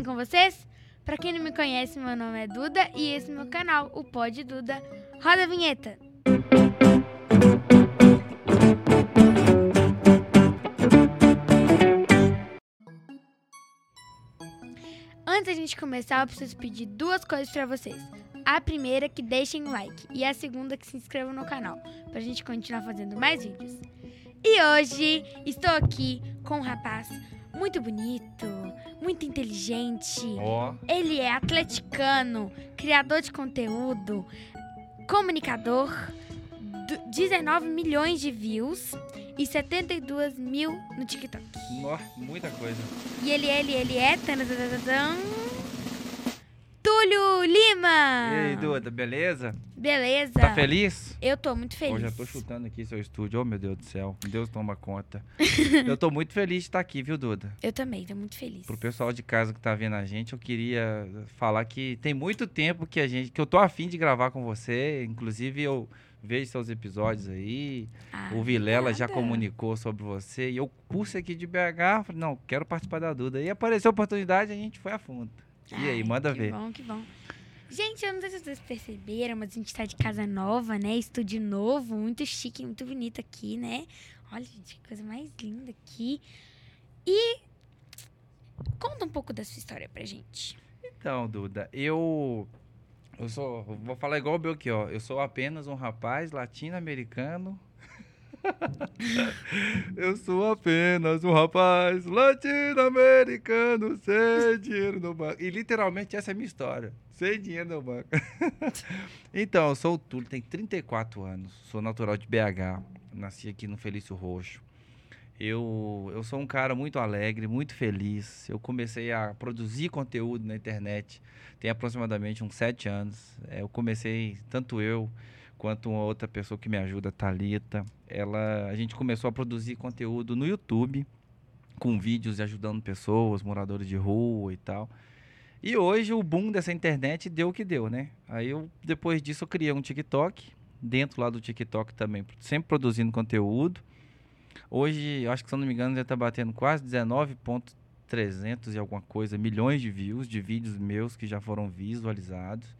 bem com vocês? Pra quem não me conhece, meu nome é Duda e esse é meu canal, o Pod Duda. Roda a vinheta! Antes da gente começar, eu preciso pedir duas coisas pra vocês. A primeira que deixem o like e a segunda que se inscrevam no canal, pra gente continuar fazendo mais vídeos. E hoje estou aqui com um rapaz muito bonito, muito inteligente. Ó, Ele é atleticano, criador de conteúdo, comunicador, du- 19 milhões de views e 72 mil no TikTok. ó, muita coisa. E ele, ele, ele é. tanadadadam, Túlio Lima! E aí, Duda, beleza? Beleza? Tá feliz? Eu tô muito feliz. Eu tô chutando aqui seu estúdio. Oh, meu Deus do céu. Deus toma conta. eu tô muito feliz de estar aqui, viu, Duda? Eu também, tô muito feliz. Pro pessoal de casa que tá vendo a gente, eu queria falar que tem muito tempo que a gente, que eu tô afim de gravar com você. Inclusive, eu vejo seus episódios aí. Ah, o Vilela já nada. comunicou sobre você. E eu, ser aqui de BH, falei, não, quero participar da Duda. E apareceu a oportunidade, a gente foi a fundo. E aí, manda que ver. bom, que bom. Gente, eu não sei se vocês perceberam, mas a gente tá de casa nova, né? Estúdio novo, muito chique, muito bonito aqui, né? Olha, gente, que coisa mais linda aqui. E conta um pouco da sua história pra gente. Então, Duda, eu. Eu sou. Vou falar igual o Belchior. Eu sou apenas um rapaz latino-americano. eu sou apenas um rapaz latino-americano sem dinheiro no banco. E literalmente essa é a minha história. Sem dinheiro no banco. então, eu sou o Túlio, tenho 34 anos. Sou natural de BH. Nasci aqui no Felício Roxo. Eu, eu sou um cara muito alegre, muito feliz. Eu comecei a produzir conteúdo na internet tem aproximadamente uns sete anos. É, eu comecei, tanto eu quanto uma outra pessoa que me ajuda, Talita. Ela, a gente começou a produzir conteúdo no YouTube, com vídeos ajudando pessoas, moradores de rua e tal. E hoje o boom dessa internet deu o que deu, né? Aí eu, depois disso, eu criei um TikTok. Dentro lá do TikTok também, sempre produzindo conteúdo. Hoje, acho que se eu não me engano, já está batendo quase 19.300 e alguma coisa, milhões de views de vídeos meus que já foram visualizados.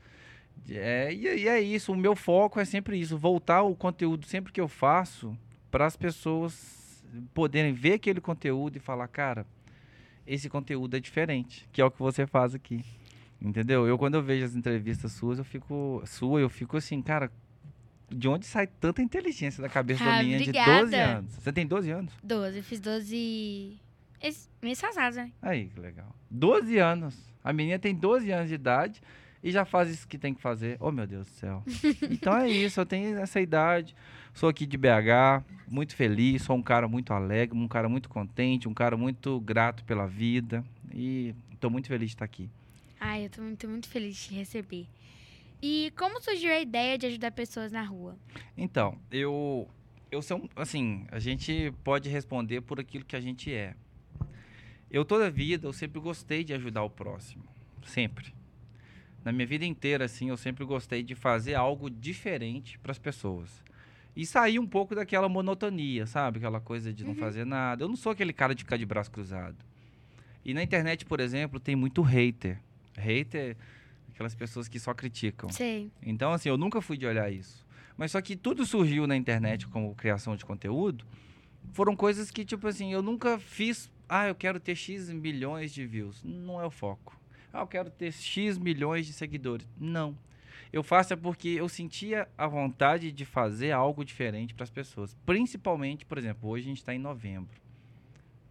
É, e, e é isso, o meu foco é sempre isso, voltar o conteúdo sempre que eu faço para as pessoas poderem ver aquele conteúdo e falar, cara, esse conteúdo é diferente, que é o que você faz aqui. Entendeu? Eu quando eu vejo as entrevistas suas, eu fico sua, eu fico assim, cara, de onde sai tanta inteligência da cabeça da Ah, minha de obrigada. 12 anos? Você tem 12 anos? 12, eu fiz 12. Esse mês passado, né? Aí, que legal. 12 anos. A menina tem 12 anos de idade e já faz isso que tem que fazer. Oh, meu Deus do céu. então é isso, eu tenho essa idade. Sou aqui de BH, muito feliz, sou um cara muito alegre, um cara muito contente, um cara muito grato pela vida e estou muito feliz de estar aqui. Ai, eu tô muito, muito feliz de te receber. E como surgiu a ideia de ajudar pessoas na rua? Então, eu eu sou assim, a gente pode responder por aquilo que a gente é. Eu toda a vida eu sempre gostei de ajudar o próximo, sempre. Na minha vida inteira assim, eu sempre gostei de fazer algo diferente para as pessoas. E sair um pouco daquela monotonia, sabe? Aquela coisa de não fazer nada. Eu não sou aquele cara de ficar de braço cruzado. E na internet, por exemplo, tem muito hater. Hater, aquelas pessoas que só criticam. Sei. Então, assim, eu nunca fui de olhar isso. Mas só que tudo surgiu na internet como criação de conteúdo. Foram coisas que, tipo assim, eu nunca fiz. Ah, eu quero ter X milhões de views. Não é o foco. Ah, eu quero ter X milhões de seguidores. Não. Eu faço é porque eu sentia a vontade de fazer algo diferente para as pessoas. Principalmente, por exemplo, hoje a gente está em novembro.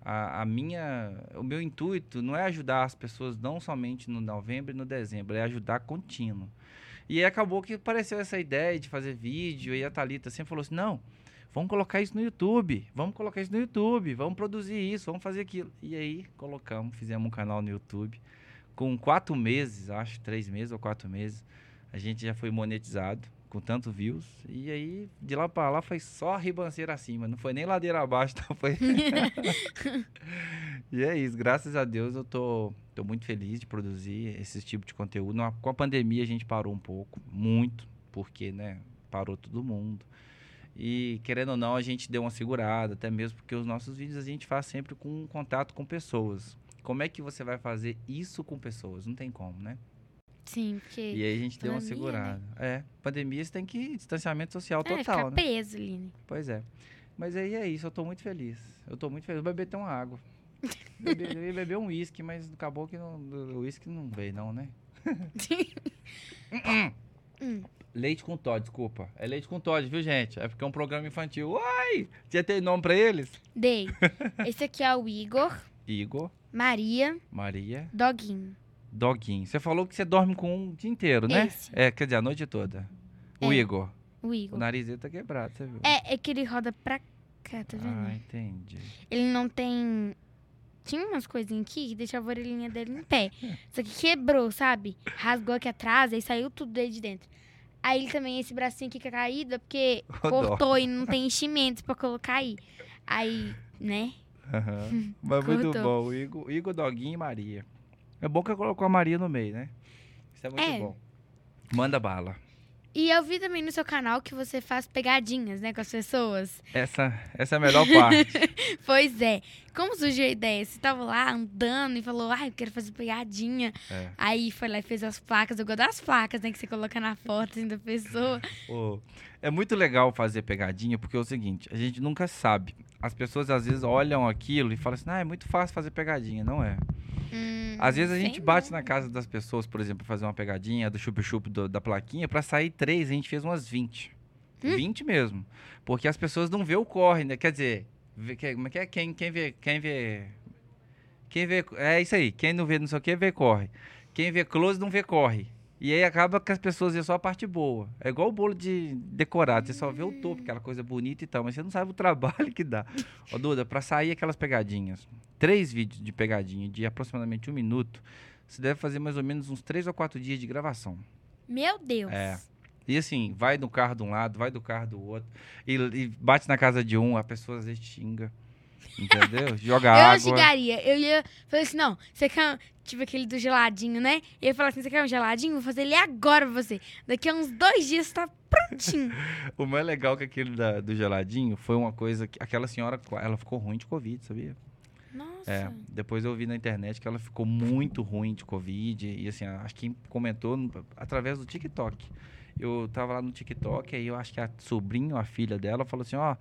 A, a minha, o meu intuito não é ajudar as pessoas não somente no novembro e no dezembro, é ajudar contínuo. E acabou que apareceu essa ideia de fazer vídeo e a Thalita sempre falou assim: não, vamos colocar isso no YouTube, vamos colocar isso no YouTube, vamos produzir isso, vamos fazer aquilo. E aí colocamos, fizemos um canal no YouTube. Com quatro meses, acho, três meses ou quatro meses, a gente já foi monetizado com tanto views. E aí, de lá para lá, foi só ribanceira acima, não foi nem ladeira abaixo, não foi. e é isso, graças a Deus eu tô, tô muito feliz de produzir esse tipo de conteúdo. Com a pandemia a gente parou um pouco, muito, porque, né, parou todo mundo. E querendo ou não, a gente deu uma segurada, até mesmo porque os nossos vídeos a gente faz sempre com contato com pessoas. Como é que você vai fazer isso com pessoas? Não tem como, né? Sim, porque. E aí a gente deu uma Pandemia, segurada. É, pandemia você tem que distanciamento social é, total, ficar né? preso ali, né? Pois é. Mas aí é isso, eu tô muito feliz. Eu tô muito feliz. Vou beber até uma água. Beber, eu ia beber um uísque, mas acabou que não- o uísque não veio, não, né? Hum. Leite com Todd, desculpa. É leite com Todd, viu, gente? É porque é um programa infantil. Uai! Já tem nome pra eles? Dei. Esse aqui é o Igor, Igor, Maria, Maria, Doguinho. Doguinho. Você falou que você dorme com um o dia inteiro, né? Esse. É, quer dizer, a noite toda. O É. Igor. O O Igor. nariz dele tá quebrado, você viu? É, é que ele roda pra cá, tá vendo? Ah, entendi. Ele não tem. Tinha umas coisinhas aqui que deixava a orelhinha dele em pé. Só que quebrou, sabe? Rasgou aqui atrás, aí saiu tudo dele de dentro. Aí ele também, esse bracinho aqui que é caído, é porque dó. cortou e não tem enchimento pra colocar aí. Aí, né? Aham. Mas muito bom. Igor, Igor, Doguinho e Maria. É bom que colocou a Maria no meio, né? Isso é muito É. bom. Manda bala. E eu vi também no seu canal que você faz pegadinhas, né, com as pessoas. Essa, essa é a melhor parte. Pois é. Como surgiu a ideia? Você tava lá andando e falou, ai, eu quero fazer pegadinha. É. Aí foi lá e fez as placas. Eu gosto das placas, né, que você coloca na foto assim, da pessoa. Ô, é muito legal fazer pegadinha, porque é o seguinte, a gente nunca sabe. As pessoas às vezes olham aquilo e falam assim, ah, é muito fácil fazer pegadinha. Não é. Hum, Às vezes a gente bate não. na casa das pessoas, por exemplo, fazer uma pegadinha do chup-chup da plaquinha, pra sair três, a gente fez umas 20. Hum? 20 mesmo. Porque as pessoas não vê o corre, né? Quer dizer, vê, que, como é que é? Quem, quem vê. Quem vê. Quem vê. É isso aí. Quem não vê não sei o que, vê corre. Quem vê close não vê corre. E aí acaba que as pessoas vêem só a parte boa. É igual o bolo de decorado. Você só vê o topo, aquela coisa bonita e tal, mas você não sabe o trabalho que dá. Ô, Duda, pra sair aquelas pegadinhas, três vídeos de pegadinha de aproximadamente um minuto, você deve fazer mais ou menos uns três ou quatro dias de gravação. Meu Deus. É. E assim, vai do carro de um lado, vai do carro do outro, e, e bate na casa de um, a pessoa às vezes xinga. Entendeu? Joga Eu água. xingaria. Eu ia falar assim, não, você quer, tipo aquele do geladinho, né? Eu ia falar assim, você quer um geladinho? Vou fazer ele agora pra você. Daqui a uns dois dias tá prontinho. O mais legal que aquele da- do geladinho foi uma coisa que aquela senhora, ela ficou ruim de Covid, sabia? Nossa. É, depois eu vi na internet que ela ficou muito ruim de Covid. E assim, acho que comentou através do TikTok. Eu tava lá no TikTok, aí eu acho que a sobrinha, a filha dela, falou assim, ó.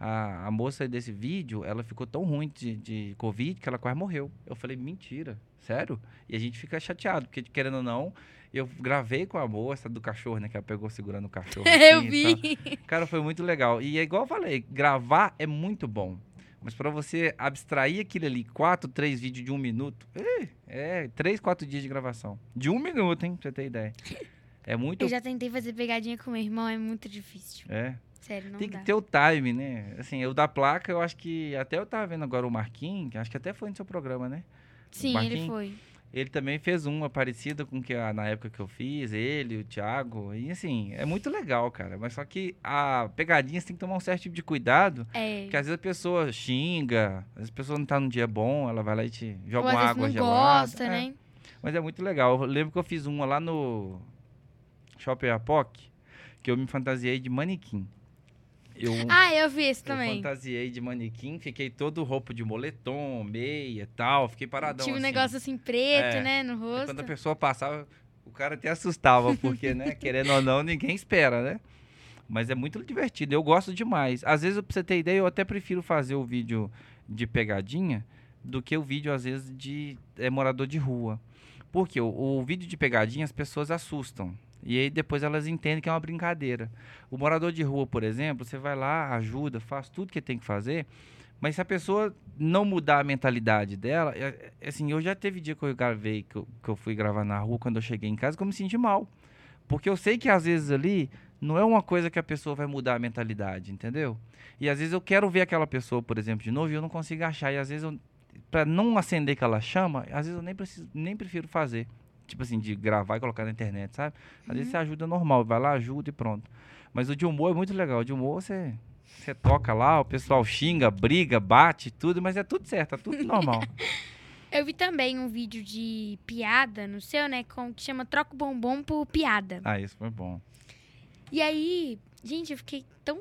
A, a moça desse vídeo, ela ficou tão ruim de, de Covid que ela quase morreu. Eu falei, mentira, sério? E a gente fica chateado, porque querendo ou não, eu gravei com a moça do cachorro, né? Que ela pegou segurando o cachorro. eu assim e tal. vi. Cara, foi muito legal. E é igual eu falei, gravar é muito bom. Mas pra você abstrair aquilo ali, quatro, três vídeos de um minuto, é três, quatro dias de gravação. De um minuto, hein? Pra você ter ideia. É muito. Eu já tentei fazer pegadinha com meu irmão, é muito difícil. É. Sério, não Tem dá. que ter o time, né? Assim, eu da placa, eu acho que. Até eu tava vendo agora o Marquinhos, acho que até foi no seu programa, né? Sim, ele foi. Ele também fez uma parecida com que a- na época que eu fiz, ele, o Thiago. E assim, é muito legal, cara. Mas só que a pegadinha você tem que tomar um certo tipo de cuidado. É. Porque às vezes a pessoa xinga, às vezes a pessoa não tá num dia bom, ela vai lá e te Ou joga às uma água não gelada. gosta, É, né? Mas é muito legal. Eu lembro que eu fiz uma lá no Shopping Apoc, que eu me fantasiei de manequim. Eu, Ah, eu vi esse eu também. fantasiei de manequim, fiquei todo roupa de moletom, meia e tal, fiquei paradão Tinha um assim. negócio assim preto, É. né, no rosto. quando a pessoa passava, o cara até assustava, porque, né, querendo ou não, ninguém espera, né? Mas é muito divertido, eu gosto demais. Às vezes, pra você ter ideia, eu até prefiro fazer o vídeo de pegadinha do que o vídeo, às vezes, de é, morador de rua. Porque o, o vídeo de pegadinha as pessoas assustam. E aí depois elas entendem que é uma brincadeira. O morador de rua, por exemplo, você vai lá, ajuda, faz tudo que tem que fazer. Mas se a pessoa não mudar a mentalidade dela, é- é assim, eu já teve dia que eu gravei, que eu, que eu fui gravar na rua, quando eu cheguei em casa, que eu me senti mal. Porque eu sei que às vezes ali não é uma coisa que a pessoa vai mudar a mentalidade, entendeu? E às vezes eu quero ver aquela pessoa, por exemplo, de novo, e eu não consigo achar. E às vezes eu, pra não acender aquela chama, às vezes eu nem preciso, nem prefiro fazer. Tipo assim, de gravar e colocar na internet, sabe? Às vezes você ajuda normal, vai lá, ajuda e pronto. Mas o de humor é muito legal. O de humor você, você toca lá, o pessoal xinga, briga, bate, tudo, mas é tudo certo, é tudo normal. Eu vi também um vídeo de piada no seu, né, com, que chama Troca o Bombom por Piada. ah, isso foi bom. E aí, gente, eu fiquei tão.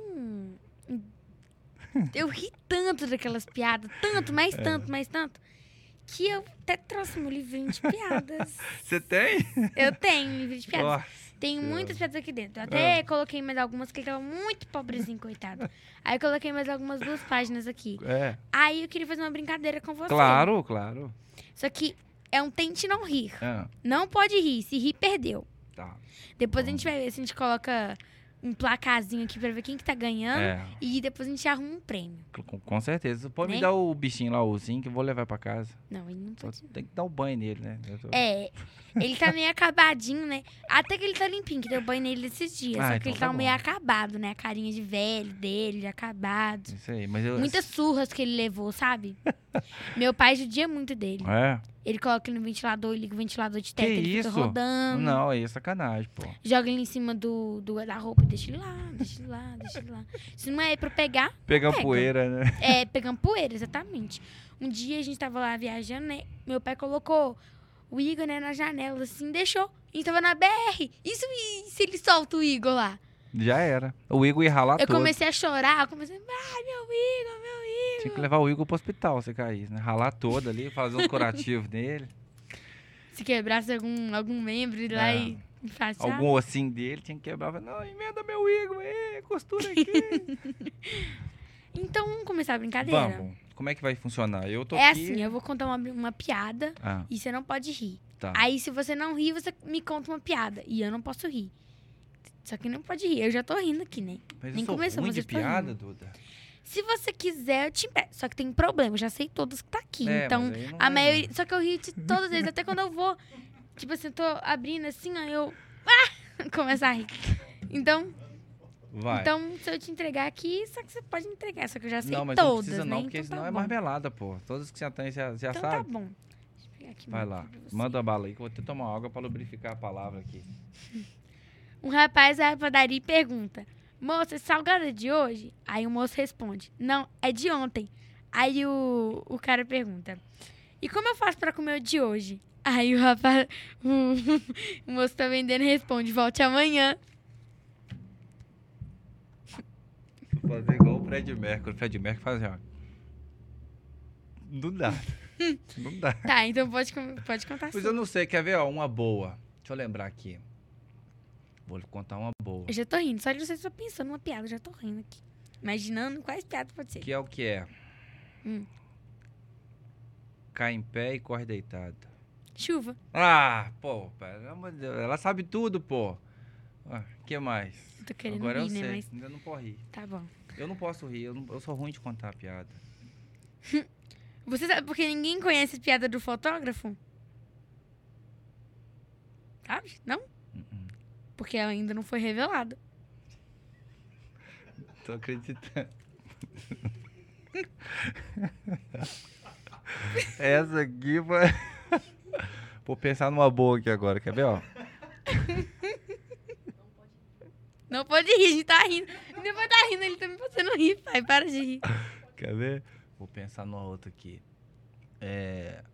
Eu ri tanto daquelas piadas, tanto, mais É. tanto, mais tanto, aqui eu até trouxe meu livrinho de piadas. Você tem? eu tenho livro de piadas. Nossa. Tem Senhora. muitas piadas aqui dentro. Eu até Ah. coloquei mais algumas que ele tava muito pobrezinho, coitado. Aí eu coloquei mais algumas duas páginas aqui. É. Aí eu queria fazer uma brincadeira com você. Claro, claro. Só que é um tente não rir. Ah, Não pode rir. Se rir, perdeu. tá. Depois a gente vai ver se a gente coloca um placazinho aqui pra ver quem que tá ganhando. É, E depois a gente arruma um prêmio. com, com certeza. Pode me Né? dar o bichinho lá, o ursinho, que eu vou levar pra casa. Não, ele não Só pode. tem que dar o banho nele, né? Tô- É, ele tá meio acabadinho, né? Até que ele tá limpinho, que deu banho nele esses dias. Ah, só que então ele tá tá meio acabado, né? A carinha de velho dele, de acabado. Isso aí, mas eu... Muitas surras que ele levou, sabe? Meu pai judia muito dele. É? Ele coloca ele no ventilador, liga o ventilador de teto, Que ele isso? fica rodando. Não, aí é sacanagem, pô. Joga ele em cima do, do guarda-roupa e deixa ele lá, deixa ele lá, deixa ele lá. Se não é pra pegar, Pegar Pega. poeira, né? é pegando poeira, exatamente. Um dia a gente tava lá viajando, né? Meu pai colocou o Igor, né, na janela, assim, deixou. A gente tava na BR. Isso e se ele solta o Igor lá? Já era. O Igor ia ralar eu todo. comecei a chorar, eu comecei, ai, meu Igor, meu Igor. Tinha que levar o Igor pro hospital se caísse, né? Ralar todo ali, fazer um curativo nele. Se quebrasse algum, algum membro, ir lá É. e enfaixar. Algum ossinho dele tinha que quebrar. Falei, Não, emenda meu Igor aí, costura aqui. Então vamos começar a brincadeira. Vamos. Como é que vai funcionar? Eu tô É aqui... assim, eu vou contar uma, uma piada Ah, e você não pode rir. tá. Aí, se você não rir, você me conta uma piada. E eu não posso rir. Só que não pode rir. Eu já tô rindo aqui, né? Mas nem eu sou começou, ruim mas de eu tô piada, rindo. Duda. Se você quiser, eu te empresto. Só que tem um problema. Eu já sei todas que tá aqui. É, então, a maioria. Só que eu rio de todas eles. Até quando eu vou. Tipo assim, eu tô abrindo assim, ó, eu. Ah! Começar a rir. Então, Vai. então, se eu te entregar aqui, só que você pode entregar. Só que eu já sei não, mas todas, não precisa né? não, porque então senão tá é bom. marmelada, pô. Todas que já tem, já, já Então tá sabe. bom. Deixa eu pegar aqui Vai lá. Manda a bala aí que eu vou ter que tomar água pra lubrificar a palavra aqui. Um rapaz vai à padaria e pergunta: Moça, é salgada de hoje? Aí o moço responde: Não, é de ontem. Aí o, o cara pergunta: E como eu faço pra comer o de hoje? Aí o rapaz, o, o moço tá vendendo responde: Volte amanhã. Vou fazer igual o Fred Mercury. O Fred Mercury faz assim, ó. Não dá. não dá. Tá, então pode, pode contar Pois sua. eu não sei, quer ver, ó, uma boa. Deixa eu lembrar aqui. Vou contar uma boa. Eu já tô rindo, só de você só pensando numa piada, eu já tô rindo aqui. Imaginando quais piadas pode ser. Que é o que é? Hum. Cai em pé e corre deitado. Chuva. Ah, pô, pelo amor de Deus, ela sabe tudo, pô. O que mais? Eu tô querendo Agora rir, eu né? sei, Mas ainda não posso rir. tá bom. Eu não posso rir, eu, não- eu sou ruim de contar piada. Você sabe porque ninguém conhece a piada do fotógrafo? Sabe? Não? Porque ela ainda não foi revelada. Tô acreditando. Essa aqui foi. Vou pensar numa boa aqui agora, quer ver, ó? Não pode rir, a gente tá rindo. Depois tá rindo, ele também você não rir, pai. Para de rir. Quer ver? Vou pensar numa outra aqui. É.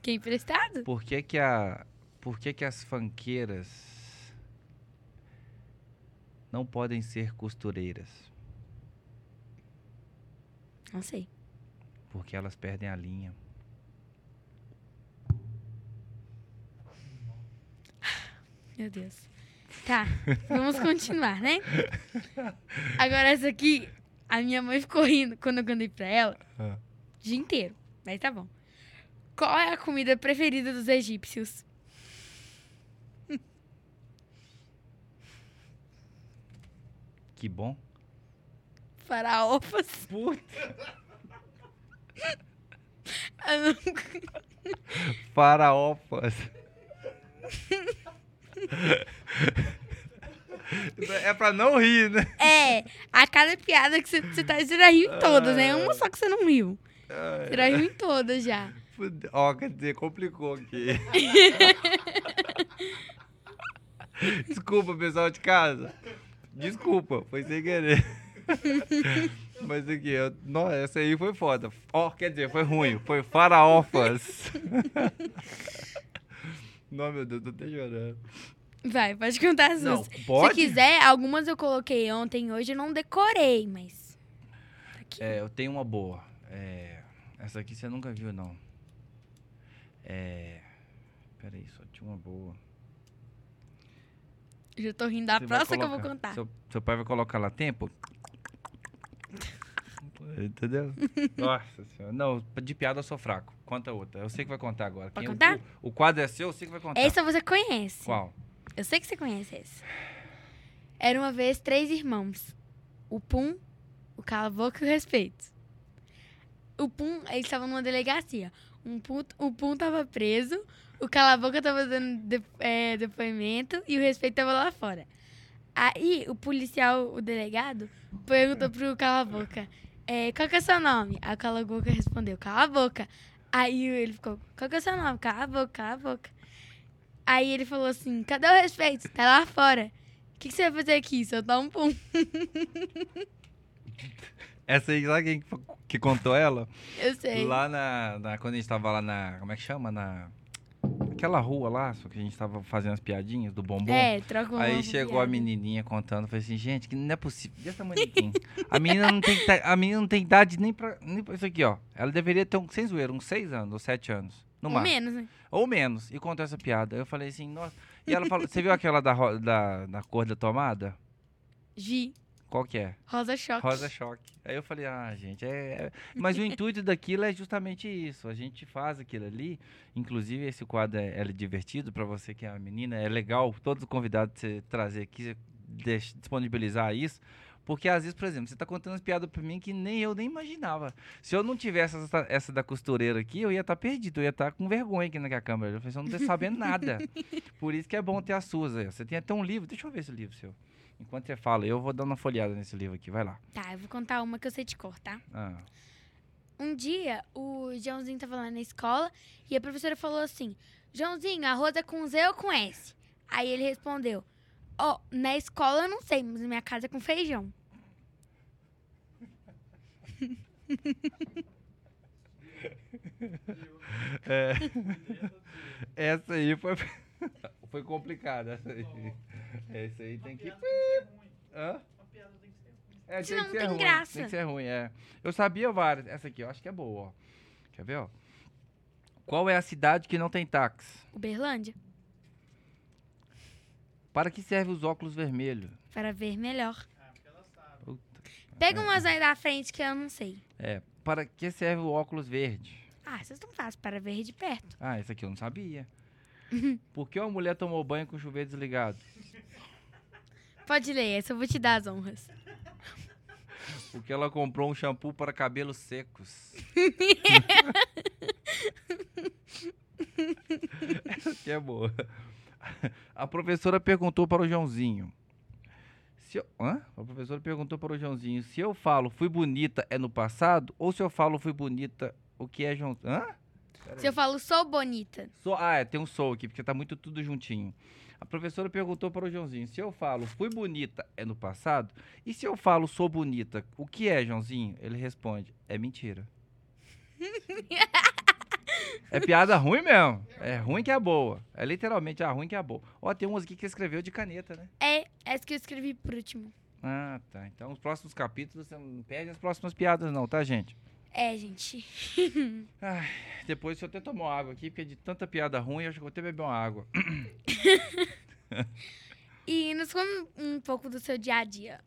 Que é emprestado? Por que que a. Por que que as fanqueiras não podem ser costureiras? Não sei. Porque elas perdem a linha. Meu Deus. Tá, vamos continuar, né? Agora essa aqui, a minha mãe ficou rindo quando eu cantei pra ela Ah. o dia inteiro. Mas tá bom. Qual é a comida preferida dos egípcios? Que bom. Faraofas. Puta. Não- Faraofas. é pra não rir, né? É, a cada piada que você, tá, você já riu em todas, né? Uma só que você não riu. Você já riu em todas já. Ó, quer dizer, complicou aqui. Desculpa, pessoal de casa. Desculpa, foi sem querer. Mas aqui, eu, essa aí foi foda. Ó, quer dizer, foi ruim. Foi faraofas. não, meu Deus, tô até chorando. Vai, pode contar as Não, pode? Se quiser, algumas eu coloquei ontem, hoje eu não decorei, mas. tá Aqui. É, eu tenho uma boa. É, essa aqui você nunca viu, não. É. Peraí, só tinha uma boa. Já tô rindo da Você vai próxima que eu vou contar. Seu, seu pai vai colocar lá tempo? Entendeu? Nossa senhora. Não, de piada eu sou fraco. Conta outra. Eu sei que vai contar agora. Pode Quem- contar? O, o quadro é seu, eu sei que vai contar. Essa você conhece. Qual? Eu sei que você conhece esse. Era uma vez três irmãos. O Pum, o Cala a Boca e o Respeito. O Pum, eles estavam numa delegacia. Um Pum, o Pum tava preso, o Cala a Boca tava dando de- é, depoimento e o Respeito tava lá fora. Aí o policial, o delegado, perguntou pro Cala a Boca, é, qual que é o seu nome? Aí o Cala a Boca respondeu, Cala a Boca. Aí ele ficou, qual que é o seu nome? Cala a boca, cala a boca. Aí ele falou assim: cadê o respeito? Tá lá fora. O que, que você vai fazer aqui? Soltar um pum. Essa aí, sabe quem que contou ela? Eu sei. Lá na, na- Quando a gente tava lá na. Como é que chama? Na. Aquela rua lá, só que a gente tava fazendo as piadinhas do bombom. É, troca Aí chegou piada. a menininha contando, falei assim, gente, que não é possível. Desse tamanho A menina não tem, a menina não tem idade nem pra, nem pra isso aqui, ó. Ela deveria ter, um, sem zoeira, uns 6 anos ou 7 anos. No Ou máximo. menos, né? Ou menos. E contou essa piada. Eu falei assim, nossa. E ela falou, você viu aquela da, da, da cor da tomada? Gi, Qual que é? rosa choque. Rosa choque. Aí eu falei, ah, gente, é. é- Mas o intuito daquilo é justamente isso. A gente faz aquilo ali. Inclusive, esse quadro é, é divertido para você que é uma menina. É legal todos os convidados você trazer aqui, disponibilizar isso. Porque às vezes, por exemplo, você tá contando as piadas pra mim que nem eu nem imaginava. Se eu não tivesse essa, essa da costureira aqui, eu ia estar perdido, eu ia estar com vergonha aqui na câmera. Eu falei, eu não tô sabendo nada. Por isso que é bom ter as suas aí. Você tem até um livro, deixa eu ver esse livro seu. Enquanto você fala, eu vou dar uma folheada nesse livro aqui, vai lá. Tá, eu vou contar uma que eu sei de cor, tá? Ah. Um dia, o Joãozinho tava lá na escola e a professora falou assim: Joãozinho, arroz é com Z ou com S? Aí ele respondeu: Ó, na escola eu não sei, mas na minha casa é com feijão. É. Essa aí foi, foi complicada. Essa aí. Essa aí tem que. Hã? É, Senão que não ser tem ruim, graça. Tem que ser ruim, é. Eu sabia várias. Essa aqui eu acho que é boa, ó. Quer ver, ó? Qual é a cidade que não tem táxi? Uberlândia, Para que serve os óculos vermelhos? para ver melhor. Puta. Pega umas aí da frente que eu não sei. É. Para que serve o óculos verde? Ah, vocês não fazem para ver de perto. Ah, esse aqui eu não sabia. Por que uma mulher tomou banho com o chuveiro desligado? Pode ler, essa eu vou te dar as honras. Porque ela comprou um shampoo para cabelos secos. Essa aqui é boa. A professora perguntou para o Joãozinho. Se eu, hã? A professora perguntou para o Joãozinho se eu falo fui bonita é no passado ou se eu falo fui bonita o que é João. Hã? Se eu falo sou bonita, Sou, ah, é, tem um sou aqui, porque tá muito tudo juntinho. A professora perguntou para o Joãozinho: se eu falo fui bonita é no passado, e se eu falo sou bonita, o que é, Joãozinho? Ele responde: é mentira. é piada ruim mesmo. É ruim que é boa. É literalmente a ruim que é boa. Ó, tem umas aqui que escreveu de caneta, né? é essa que eu escrevi por último. Ah, tá. Então os próximos capítulos você não perde as próximas piadas, não, tá, gente? É, gente. Depois deixa eu até tomar água aqui, porque de tanta piada ruim, eu acho que vou até beber uma água. E nos conta um pouco do seu dia a dia.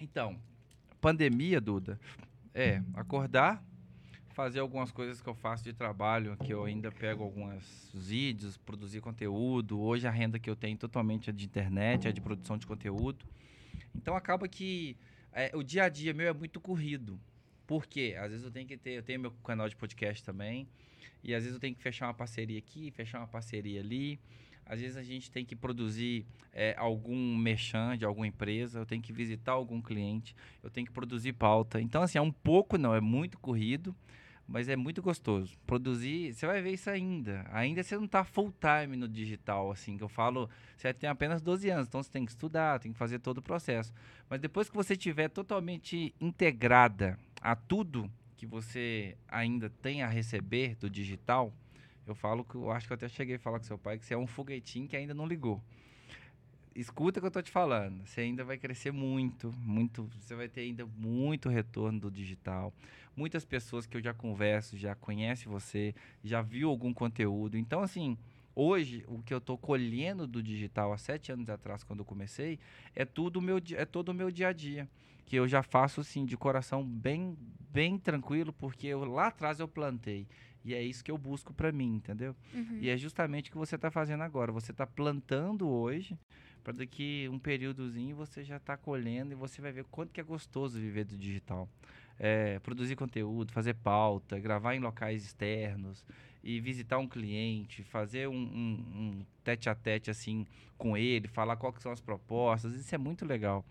Então, pandemia, Duda, é acordar, fazer algumas coisas que eu faço de trabalho, que eu ainda pego alguns vídeos, produzir conteúdo. Hoje a renda que eu tenho totalmente é de internet, é de produção de conteúdo. Então acaba que é, o dia a dia meu é muito corrido. Por quê? Às vezes eu tenho que ter, eu tenho meu canal de podcast também, e às vezes eu tenho que fechar uma parceria aqui, fechar uma parceria ali. Às vezes a gente tem que produzir é, algum merchan de alguma empresa, eu tenho que visitar algum cliente, eu tenho que produzir pauta. Então, assim, é um pouco, não, é muito corrido, mas é muito gostoso. Produzir, você vai ver isso ainda. Ainda você não está full time no digital, assim, que eu falo, você tem apenas 12 anos, então você tem que estudar, tem que fazer todo o processo. Mas depois que você estiver totalmente integrada a tudo que você ainda tem a receber do digital, eu falo que eu acho que eu até cheguei a falar com seu pai que você é um foguetinho que ainda não ligou. escuta o que eu tô te falando. Você ainda vai crescer muito, muito. Você vai ter ainda muito retorno do digital. Muitas pessoas que eu já converso já conhecem você, já viu algum conteúdo. Então, assim, hoje o que eu tô colhendo do digital há sete anos atrás, quando eu comecei, é tudo meu, é todo o meu dia a dia. Que eu já faço assim de coração bem, bem tranquilo, porque eu, lá atrás eu plantei. E é isso que eu busco para mim, entendeu? Uhum. E é justamente o que você está fazendo agora. Você está plantando hoje, para daqui um períodozinho você já está colhendo e você vai ver quanto que é gostoso viver do digital. É, produzir conteúdo, fazer pauta, gravar em locais externos e visitar um cliente, fazer um, um, um tete a tete assim com ele, falar quais são as propostas, isso é muito legal.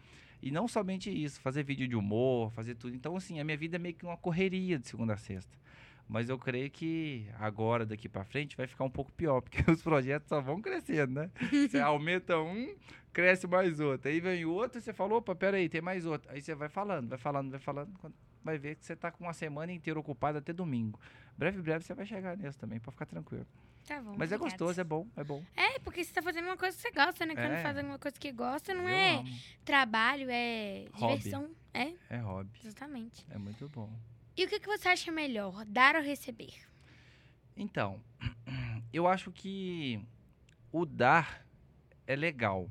E não somente isso, fazer vídeo de humor, fazer tudo. Então, assim, a minha vida é meio que uma correria de segunda a sexta. Mas eu creio que agora, daqui para frente, vai ficar um pouco pior, porque os projetos só vão crescendo, né? Você aumenta um, cresce mais outro. Aí vem outro, você falou, opa, peraí, tem mais outro. Aí você vai falando, vai falando, vai falando. Vai ver que você tá com uma semana inteira ocupada até domingo. Breve, breve você vai chegar nisso também, para ficar tranquilo. Tá bom. Mas é obrigada. gostoso, é bom, é bom. É, porque você tá fazendo uma coisa que você gosta, né? Quando É. faz alguma coisa que gosta, não Eu é amo. trabalho, é Hobby. diversão. É, É hobby, exatamente. é muito bom. E o que, que você acha melhor, dar ou receber? Então, eu acho que o dar é legal,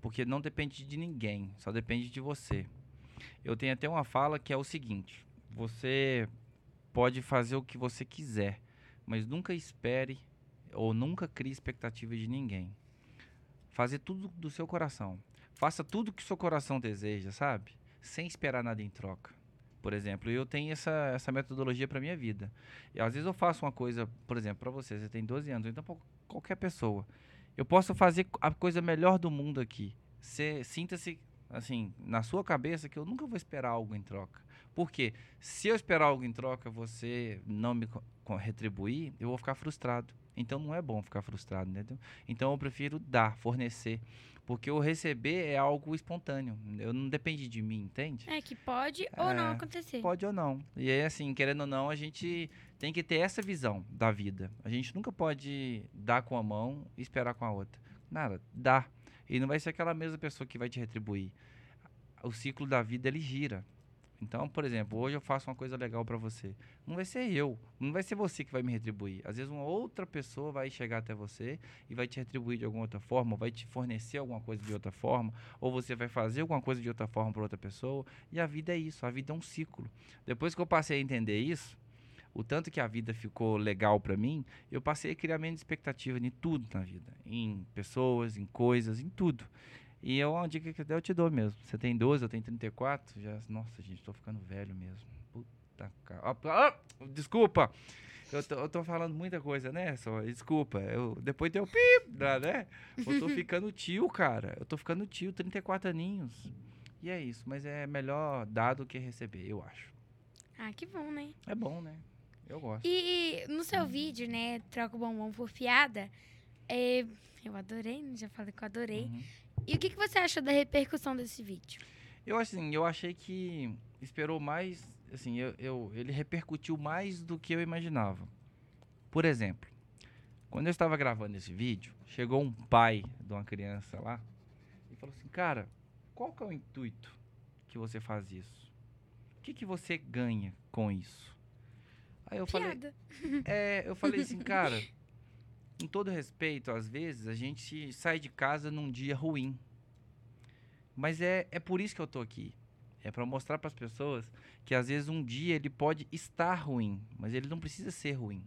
porque não depende de ninguém, só depende de você. Eu tenho até uma fala que é o seguinte: você pode fazer o que você quiser, mas nunca espere ou nunca crie expectativa de ninguém. Fazer tudo do seu coração. Faça tudo que seu coração deseja, sabe? Sem esperar nada em troca. Por exemplo, eu tenho essa, essa metodologia para minha vida. E às vezes eu faço uma coisa, por exemplo, para você, você tem 12 anos, ou então qualquer pessoa. Eu posso fazer a coisa melhor do mundo aqui. Sinta-se assim, na sua cabeça que eu nunca vou esperar algo em troca. Por quê? Se eu esperar algo em troca, você não me retribuir, eu vou ficar frustrado. Então não é bom ficar frustrado, entendeu? Então eu prefiro dar, fornecer, porque o receber é algo espontâneo. Eu não depende de mim, entende? É que pode ou não É, acontecer. Pode ou não. E aí, assim, querendo ou não, a gente tem que ter essa visão da vida. A gente nunca pode dar com a mão e esperar com a outra. Nada, dá. E não vai ser aquela mesma pessoa que vai te retribuir. O ciclo da vida, ele gira. Então, por exemplo, hoje eu faço uma coisa legal pra você. Não vai ser eu, não vai ser você que vai me retribuir. Às vezes uma outra pessoa vai chegar até você e vai te retribuir de alguma outra forma, ou vai te fornecer alguma coisa de outra forma, ou você vai fazer alguma coisa de outra forma para outra pessoa. E a vida é isso, a vida é um ciclo. Depois que eu passei a entender isso, o tanto que a vida ficou legal pra mim, eu passei a criar menos expectativa em tudo na vida, em pessoas, em coisas, em tudo. E é uma dica que até eu te dou mesmo. Você tem 12, eu tenho 34, já, nossa, gente, tô ficando velho mesmo. Puta cara. Ah, ah, desculpa. Eu tô, eu tô falando muita coisa, né? Só, desculpa. Eu, depois deu pip, lá, né? Eu tô ficando tio, cara. Eu tô ficando tio, 34 aninhos. E é isso, mas é melhor dar do que receber, eu acho. Ah, que bom, né? É bom, né? Eu gosto. E no seu vídeo, né, troca o bombom por piada, é, eu adorei, né? já falei que eu adorei. Uhum. E o que, que você achou da repercussão desse vídeo? Eu assim, eu achei que esperou mais, assim, eu, eu- ele repercutiu mais do que eu imaginava. Por exemplo, quando eu estava gravando esse vídeo, chegou um pai de uma criança lá e falou assim, cara, qual que é o intuito que você faz isso? O que, que você ganha com isso? Aí eu falei, Piada. é, eu falei assim, cara, com todo respeito, às vezes a gente sai de casa num dia ruim. Mas é, é por isso que eu tô aqui. É para mostrar para as pessoas que às vezes um dia ele pode estar ruim, mas ele não precisa ser ruim.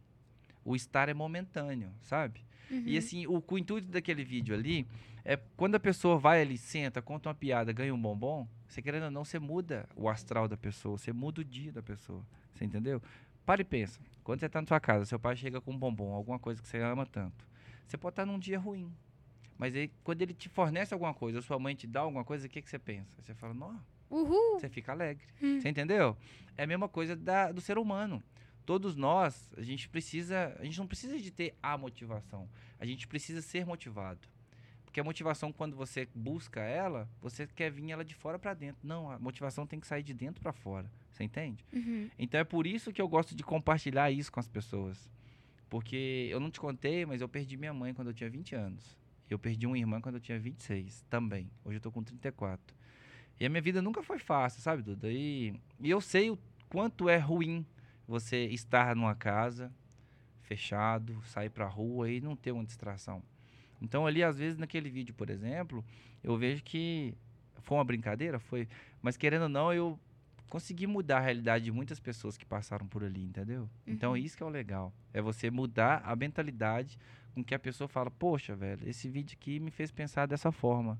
O estar é momentâneo, sabe? E Uhum. assim, o, o intuito daquele vídeo ali é quando a pessoa vai ali, senta, conta uma piada, ganha um bombom, você querendo ou não, você muda o astral da pessoa, você muda o dia da pessoa. Você entendeu? Para e pensa. Quando você tá na sua casa, seu pai chega com um bombom, alguma coisa que você ama tanto. Você pode estar num dia ruim. Mas aí, quando ele te fornece alguma coisa, sua mãe te dá alguma coisa, o que, que você pensa? Você fala, não, Uhul. você fica alegre. Hum. Você entendeu? É a mesma coisa da- do ser humano. Todos nós, a gente precisa, a gente não precisa de ter a motivação. A gente precisa ser motivado. Porque a motivação, quando você busca ela, você quer vir ela de fora para dentro. Não, a motivação tem que sair de dentro para fora. Você entende? Uhum. Então é por isso que eu gosto de compartilhar isso com as pessoas. Porque eu não te contei, mas eu perdi minha mãe quando eu tinha 20 anos. Eu perdi uma irmã quando eu tinha 26 também. Hoje eu tô com 34. E a minha vida nunca foi fácil, sabe, Duda? E, e eu sei o quanto é ruim você estar numa casa fechado, sair pra rua e não ter uma distração. Então ali, às vezes, naquele vídeo, por exemplo, eu vejo que foi uma brincadeira, foi, mas querendo ou não, eu consegui mudar a realidade de muitas pessoas que passaram por ali, entendeu? Então Uhum. isso que é o legal, é você mudar a mentalidade com que a pessoa fala, poxa, velho, esse vídeo aqui me fez pensar dessa forma.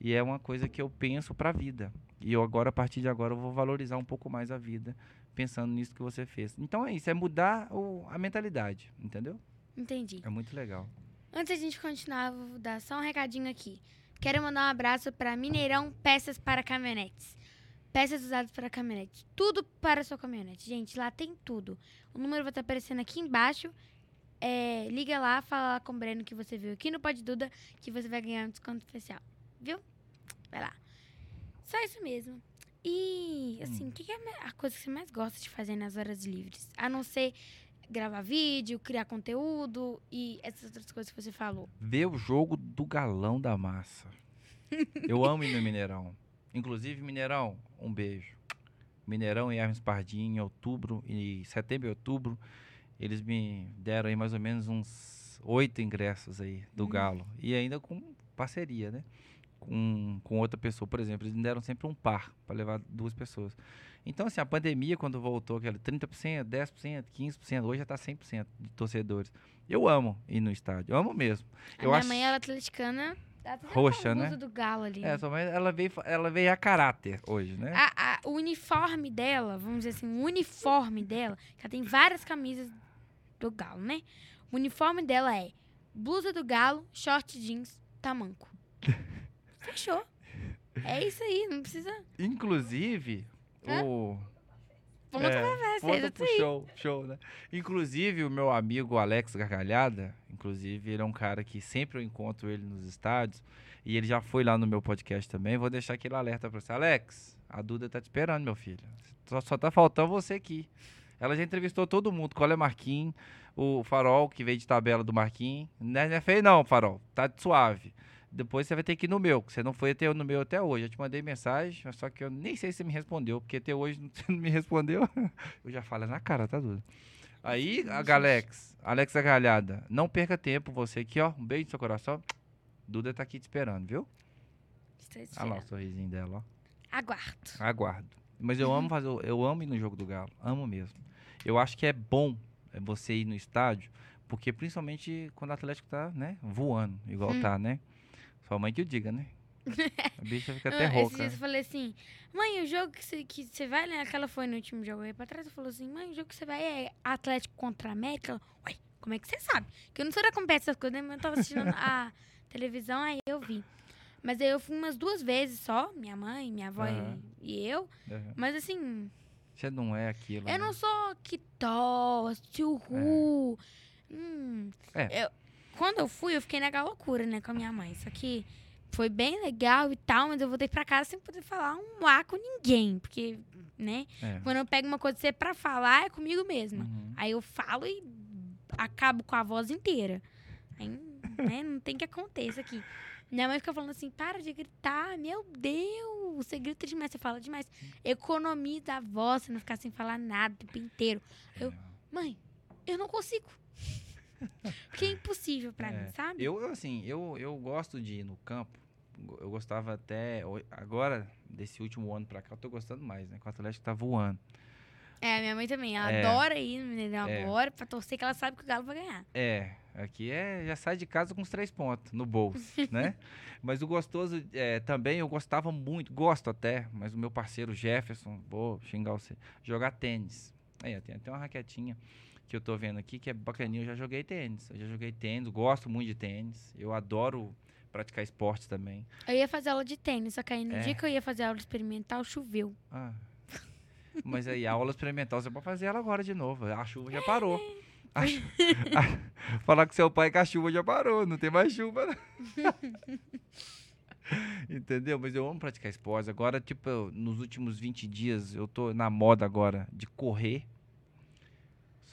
E é uma coisa que eu penso pra vida. E eu agora, a partir de agora, eu vou valorizar um pouco mais a vida, pensando nisso que você fez. Então é isso, é mudar o- a mentalidade, entendeu? Entendi. É muito legal. Antes da gente continuar, vou dar só um recadinho aqui. Quero mandar um abraço para Mineirão Peças para Caminhonetes. Peças usadas para caminhonetes. Tudo para a sua caminhonete. Gente, lá tem tudo. O número vai estar aparecendo aqui embaixo. É, liga lá, fala lá com o Breno que você viu aqui no Pode Duda, que você vai ganhar um desconto especial. Viu? Vai lá. Só isso mesmo. E, assim, o que que é a coisa que você mais gosta de fazer nas horas livres? A não ser gravar vídeo, criar conteúdo e essas outras coisas que você falou. Ver o jogo do galão da massa. Eu amo ir no Mineirão. Inclusive, Mineirão, um beijo. Mineirão e Hermes Pardinho, em outubro, e setembro e outubro, eles me deram aí mais ou menos uns oito ingressos aí do Hum. Galo. E ainda com parceria, né? Com, com outra pessoa, por exemplo, eles me deram sempre um par para levar duas pessoas. Então, assim, a pandemia, quando voltou, aquela 30%, 10%, 15%, hoje já tá 100% de torcedores. Eu amo ir no estádio, eu amo mesmo. A Eu minha acho- mãe era atleticana. Tá Roxa, né? do galo ali. É, sua mãe, ela veio, ela veio a caráter hoje, né? A- a- o uniforme dela, vamos dizer assim, o uniforme dela, que ela tem várias camisas do galo, né? O uniforme dela é blusa do galo, short jeans, tamanco. Fechou. É isso aí, não precisa. Inclusive, Hã? o. Vamos é, volta isso pro aí. show, show, né? Inclusive, o meu amigo Alex Gargalhada, inclusive, ele é um cara que sempre eu encontro ele nos estádios. E ele já foi lá no meu podcast também. Vou deixar aquele alerta pra você. Alex, a Duda tá te esperando, meu filho. Só, só tá faltando você aqui. Ela já entrevistou todo mundo. Cola Marquinhos, o Farol, que veio de tabela do Marquinhos. É, não é feio, não, Farol. Tá suave. Depois você vai ter que ir no meu, que você não foi até no meu até hoje. Eu te mandei mensagem, só que eu nem sei se você me respondeu, porque até hoje você não me respondeu. Eu já falo na cara, tá, Duda? Aí, a Galex, Alex Agalhada, não perca tempo, você aqui, ó. Um beijo no seu coração. Duda tá aqui te esperando, viu? Estou Olha lá o esperando. sorrisinho dela, ó. Aguardo. Aguardo. Mas eu amo fazer, eu amo ir no jogo do Galo, amo mesmo. Eu acho que é bom é, você ir no estádio, porque principalmente quando o Atlético tá, né, voando, igual Hum. tá, né? Sua mãe que o diga, né? A bicha fica até Esses rouca. dias eu falei assim, mãe, o jogo que você, que vai, né? Aquela foi no último jogo aí pra trás, eu falou assim, mãe, o jogo que você vai é Atlético contra América. Ela, Ué, como é que você sabe? Que eu não sou da competição essas coisas, né? Mas eu tava assistindo a televisão, aí eu vi. Mas aí eu fui umas duas vezes só, minha mãe, minha avó e- Aham. e eu. Uhum. Mas assim, Você não é aquilo. eu né? não sou que torce, uhul. Hum, É. eu- quando eu fui, eu fiquei naquela loucura, né, com a minha mãe. Só que foi bem legal e tal, mas eu voltei pra casa sem poder falar um A com ninguém. Porque, né, É. quando eu pego uma coisa de ser pra falar, é comigo mesma. Uhum. Aí eu falo e acabo com a voz inteira. Aí, né, não tem que aconteça aqui. Minha mãe fica falando assim, para de gritar, meu Deus, você grita demais, você fala demais. Economiza a voz, você não ficar sem falar nada o tempo inteiro. Eu, mãe, eu não consigo. Porque é impossível pra É. mim, sabe? Eu, assim, eu, eu gosto de ir no campo. Eu gostava até. Agora, desse último ano pra cá, eu tô gostando mais, né? Que o Atlético tá voando. É, minha mãe também, ela É. adora ir no Mineirão É. agora pra torcer que ela sabe que o Galo vai ganhar. É, aqui é. Já sai de casa com os três pontos no bolso, né? Mas o gostoso é, também, eu gostava muito, gosto até, mas o meu parceiro Jefferson, vou xingar você, jogar tênis. Aí, tem até uma raquetinha que eu tô vendo aqui que é bacaninha. Eu já joguei tênis. Eu já joguei tênis, gosto muito de tênis. Eu adoro praticar esporte também. Eu ia fazer aula de tênis, só que aí no É. dia que eu ia fazer aula experimental, choveu. Ah. Mas aí a aula experimental você pode fazer ela agora de novo. A chuva já parou. A a- Falar com seu pai que a chuva já parou, não tem mais chuva. não. Entendeu? Mas eu amo praticar esporte. Agora, tipo, eu- nos últimos 20 dias, eu tô na moda agora de correr.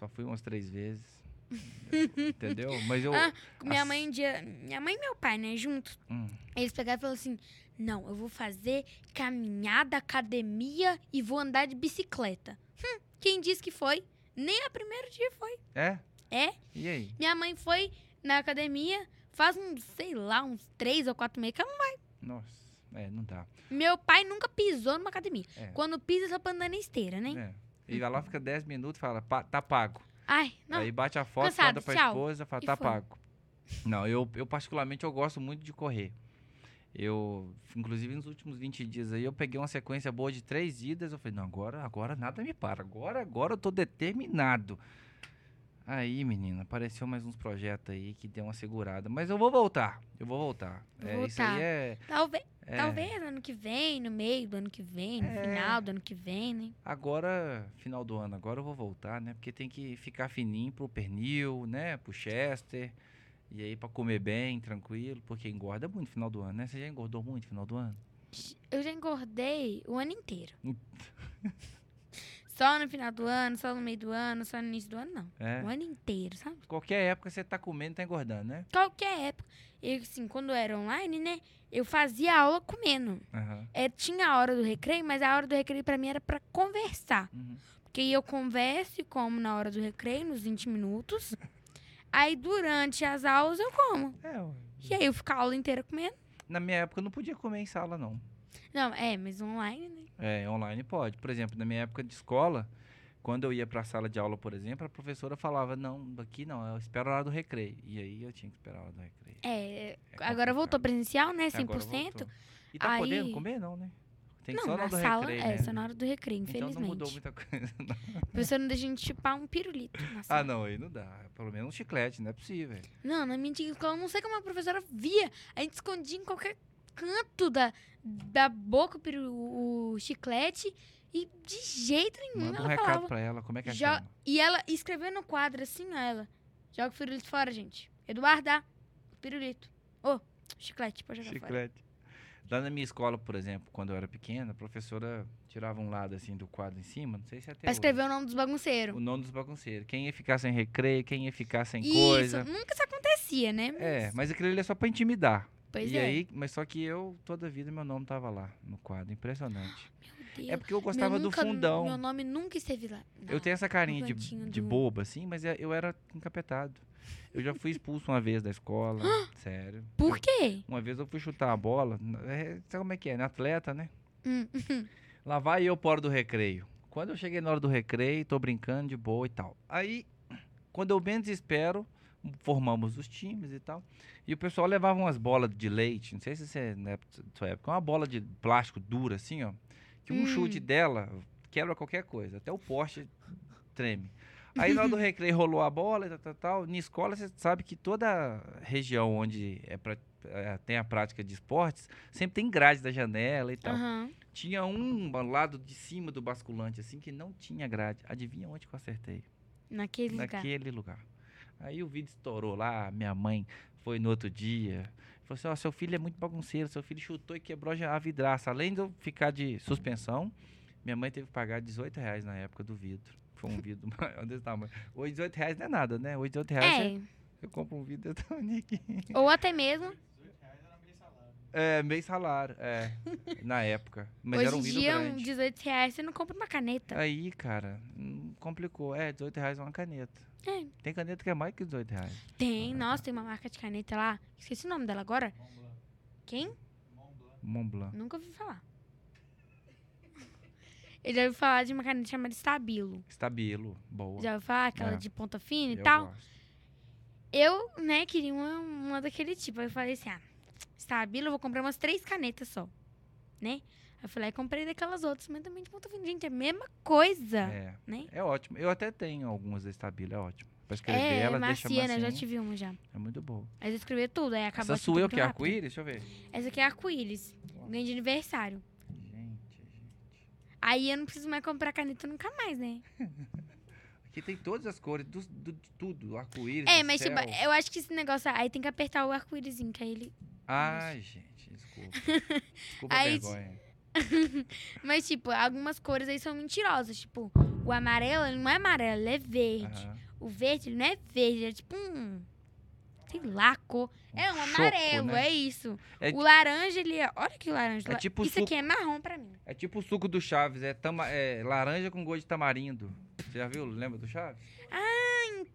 Só fui umas três vezes. Entendeu? Mas eu. Ah, minha As- mãe um dia. Minha mãe e meu pai, né, juntos. Hum, Eles pegaram e falaram assim: Não, eu vou fazer caminhada, academia e vou andar de bicicleta. Hum, quem disse que foi? Nem a primeiro dia foi. é? É? E aí? Minha mãe foi na academia faz uns, sei lá, uns três ou quatro meses que ela não Nossa. É, não dá. Meu pai nunca pisou numa academia. É. Quando pisa, só pra andar na esteira, né? É. E vai lá, fica 10 minutos e fala, "Pa- tá pago. Ai, não. Aí bate a foto, Cansado, manda pra tchau. esposa, fala, E tá foi. pago. Não, eu, eu particularmente eu gosto muito de correr. Eu, inclusive nos últimos 20 dias aí, eu peguei uma sequência boa de três idas. Eu falei, não, agora, agora nada me para. Agora, agora eu tô determinado. Aí, menina, apareceu mais uns projetos aí que deu uma segurada. Mas eu vou voltar. Eu vou voltar. Vou é, Isso voltar. aí é, Talvez, é- talvez ano que vem, no meio do ano que vem, no É. final do ano que vem, né? Agora, final do ano, agora eu vou voltar, né? Porque tem que ficar fininho pro pernil, né? Pro Chester. E aí pra comer bem, tranquilo, porque engorda muito no final do ano, né? Você já engordou muito no final do ano? Eu já engordei o ano inteiro. Só no final do ano, só no meio do ano, só no início do ano, não. É. O ano inteiro, sabe? Qualquer época você tá comendo, tá engordando, né? Qualquer época. Eu, assim, quando eu era online, né? Eu fazia aula comendo. Aham. É, tinha a hora do recreio, mas a hora do recreio pra mim era pra conversar. Uhum. Porque eu converso e como na hora do recreio, nos 20 minutos. Aí durante as aulas eu como. É, ué. E aí eu fico a aula inteira comendo. na minha época eu não podia comer em sala, não. Não, é, mas online, né? É, online pode. Por exemplo, na minha época de escola, quando eu ia pra sala de aula, por exemplo, a professora falava, não, aqui não, eu espero a hora do recreio. E aí eu tinha que esperar a hora do recreio. É, É agora voltou presencial, né? Agora 100%. voltou. E tá Aí- podendo comer, não, né? Tem não, só na na sala, recreio, é, né? só na hora do recreio, Então infelizmente. não mudou muita coisa. não. A professora não deixa a gente chupar um pirulito na sala. Ah, não, aí não dá. Pelo menos um chiclete, não é possível. Não, na minha antiga escola, eu não sei como a professora via. A gente escondia em qualquer canto da, da boca o, o chiclete e de jeito nenhum Manda um ela recado falava. pra ela, como é que é Jo-? E ela escreveu no quadro assim, ó, ela. Joga o pirulito fora, gente. Eduarda, pirulito. Ô, chiclete, pode jogar fora. Chiclete. Lá na minha escola, por exemplo, quando eu era pequena, a professora tirava um lado assim do quadro em cima, não sei se até Pra escrever o nome dos bagunceiros. o nome dos bagunceiros. Quem ia ficar sem recreio, quem ia ficar sem Isso, coisa. nunca isso acontecia, né? É, mas aquilo ali é só pra intimidar. Pois e é. aí, mas só que eu, toda a vida, meu nome tava lá no quadro. Impressionante. Meu Deus. É porque eu Meu gostava do nunca- fundão. Meu nome nunca esteve lá. Eu tenho essa carinha de, de do- boba, assim, mas é- eu era encapetado. Eu já fui expulso uma vez da escola, sério. Por quê? Uma vez eu fui chutar a bola, é, sabe como é que é, né? Atleta, né? Hum, Lá vai eu para hora do recreio. Quando eu cheguei na hora do recreio, tô brincando de boa e tal. Aí, quando eu menos espero, formamos os times e tal. E o pessoal levava umas bolas de leite, não sei se você é na sua época, uma bola de plástico dura assim, ó. Que um Hum. chute dela quebra qualquer coisa, até o poste treme. Aí na hora do recreio rolou a bola e tal, tal, tal. Na escola você sabe que toda região onde é pra- é, tem a prática de esportes, sempre tem grade da janela e tal. aham. Tinha um lado de cima do basculante, assim, que não tinha grade. Adivinha onde que eu acertei? Naquele lugar. Naquele lugar. Aí o vídeo estourou lá, minha mãe foi no outro dia. Falou assim, ó, seu filho é muito bagunceiro, seu filho chutou e quebrou a vidraça. Além de eu ficar de suspensão, minha mãe teve que pagar 18 reais na época do vidro. Foi um vidro maior desse tamanho. Hoje 18 reais não é nada, né? Hoje 18 reais É, eu compro um vidro tamanho aqui. ou até mesmo, É, meio salário, é, na época. Mas era um hoje em vidro dia, um grande. 18 reais você não compra uma caneta. Aí, cara, hum, complicou. É, 18 reais uma caneta. É. Tem caneta que é mais que 18 reais. Tem, nossa, tem uma marca de caneta lá. Esqueci o nome dela agora. Quem? Mont Blanc. Nunca ouvi falar. Eu já ouvi falar de uma caneta chamada Stabilo. Estabilo, boa. Já ouviu falar aquela É. de ponta fina e Eu tal? gosto. Eu, né, queria uma, uma daquele tipo. Aí eu falei assim, ah, Stabilo, eu vou comprar umas três canetas só, né? Aí eu falei, aí comprei daquelas outras, mas também de ponta fina. Gente, é a mesma coisa, É, né? é ótimo. Eu até tenho algumas da Estabilo, é ótimo. Pra escrever É, ela, macia, deixa né? Eu já tive uma já. É muito boa. Mas eu escrevi tudo, aí acabou Essa sua é o que? rápido. Arco-íris? Deixa eu ver. Essa aqui é arco-íris. Ganhei de aniversário. Gente, gente. Aí eu não preciso mais comprar caneta nunca mais, né? Aqui tem todas as cores, do, do- de tudo. Arco-íris, É, mas tipo, eu acho que esse negócio aí tem que apertar o arco-írisinho, que aí ele. Ai, gente, desculpa. Desculpa a Aí, vergonha. Mas, tipo, algumas cores aí são mentirosas. Tipo, o amarelo, ele não é amarelo, ele é verde. Aham. O verde, ele não é verde, é tipo um. Sei lá, cor. É um choco, amarelo, né? é isso. É, o laranja, ele é. Olha que laranja. É tipo isso suco- aqui é marrom pra mim. é tipo o suco do Chaves, é, tama- é laranja com gosto de tamarindo. Você já viu? Lembra do Chaves?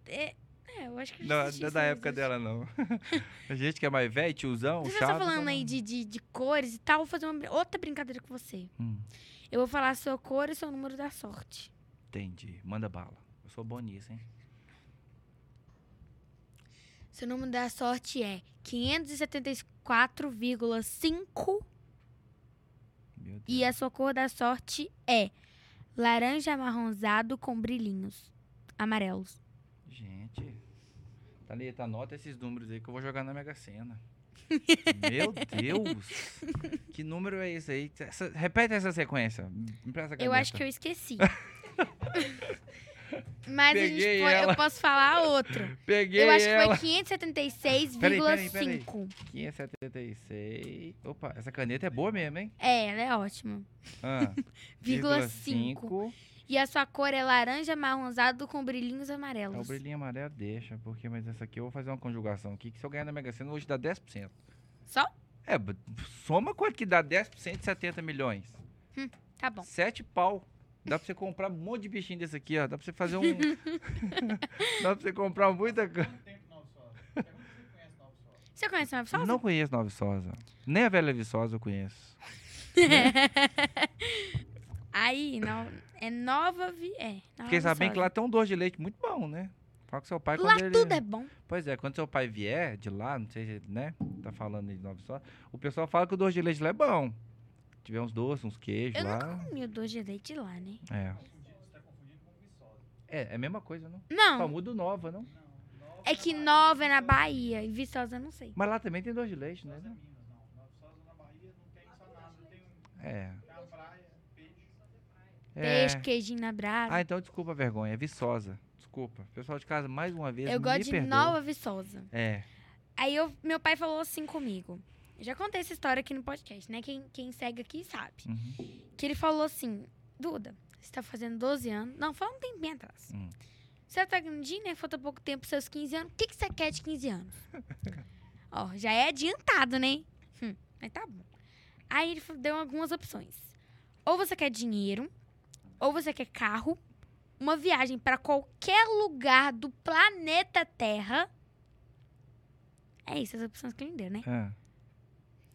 É, é, eu acho que Não, não é da época dela, não. A gente que é mais velho, tiozão, Você Chaves... tá falando não- aí de, de, de cores e tal, vou fazer uma outra brincadeira com você. Hum, Eu vou falar a sua cor e seu número da sorte. entendi. Manda bala. Eu sou bom nisso, hein? Seu número da sorte é 574,5 Meu Deus. e a sua cor da sorte é laranja amarronzado com brilhinhos amarelos. Thalita, anota esses números aí que eu vou jogar na Mega Sena. Meu Deus! Que número é esse aí? Essa- repete essa sequência. Eu acho que eu esqueci. Mas a gente pode- eu posso falar outro. Peguei eu acho ela. que foi Peraí, peraí, peraí. 576,5. 576. Opa, essa caneta é boa mesmo, hein? É, ela é ótima. Ah, Vírgula 5. E a sua cor é laranja amarronzado com brilhinhos É, o amarelos. brilhinho amarelo deixa, porque mas essa aqui eu vou fazer uma conjugação aqui, que se eu ganhar na Mega Sena, eu vou te dar 10%. Só? É, soma quanto que dá 10% de 70 milhões. Tá bom. Sete pau. Dá pra você comprar um monte de bichinho desse aqui, ó. Dá pra você fazer um. Dá pra você comprar muita coisa. Você conhece uma pessoa? Não conheço Nova Viçosa. Nem a Velha Viçosa eu conheço. Aí, não, é nova vi... É, nova Porque sabem que lá tem um doce de leite muito bom, né? Fala com seu pai Lá quando ele... tudo é bom. Pois é, quando seu pai vier de lá, não sei se, né? Tá falando de Nova Viçosa. O pessoal fala que o doce de leite lá é bom. Tiver uns doces, uns queijos Eu lá. nunca comi o doce de leite lá, né? É. É, é a mesma coisa, não? Só Não, muda o nova, não? é que nova é na Bahia e Viçosa eu não sei. Mas lá também tem doce de leite, né? É. É. Peixe, queijinho na brasa. Ah, então desculpa a vergonha. É Viçosa. Desculpa. Pessoal de casa, mais uma vez, eu gosto de perdoa. Nova Viçosa. É. Aí eu, meu pai falou assim comigo. Eu já contei essa história aqui no podcast, né? Quem, quem segue aqui sabe. Uhum. Que ele falou assim: Duda, você tá fazendo 12 anos. Não, foi um tempinho atrás. Hum. Você tá grandinho, né? Falta pouco tempo seus 15 anos. O que, que você quer de 15 anos? Ó, já é adiantado, né? Hum, mas tá bom. Aí ele deu algumas opções. Ou você quer dinheiro, ou você quer carro, uma viagem pra qualquer lugar do planeta Terra. É isso, as opções que ele deu, né? Ah,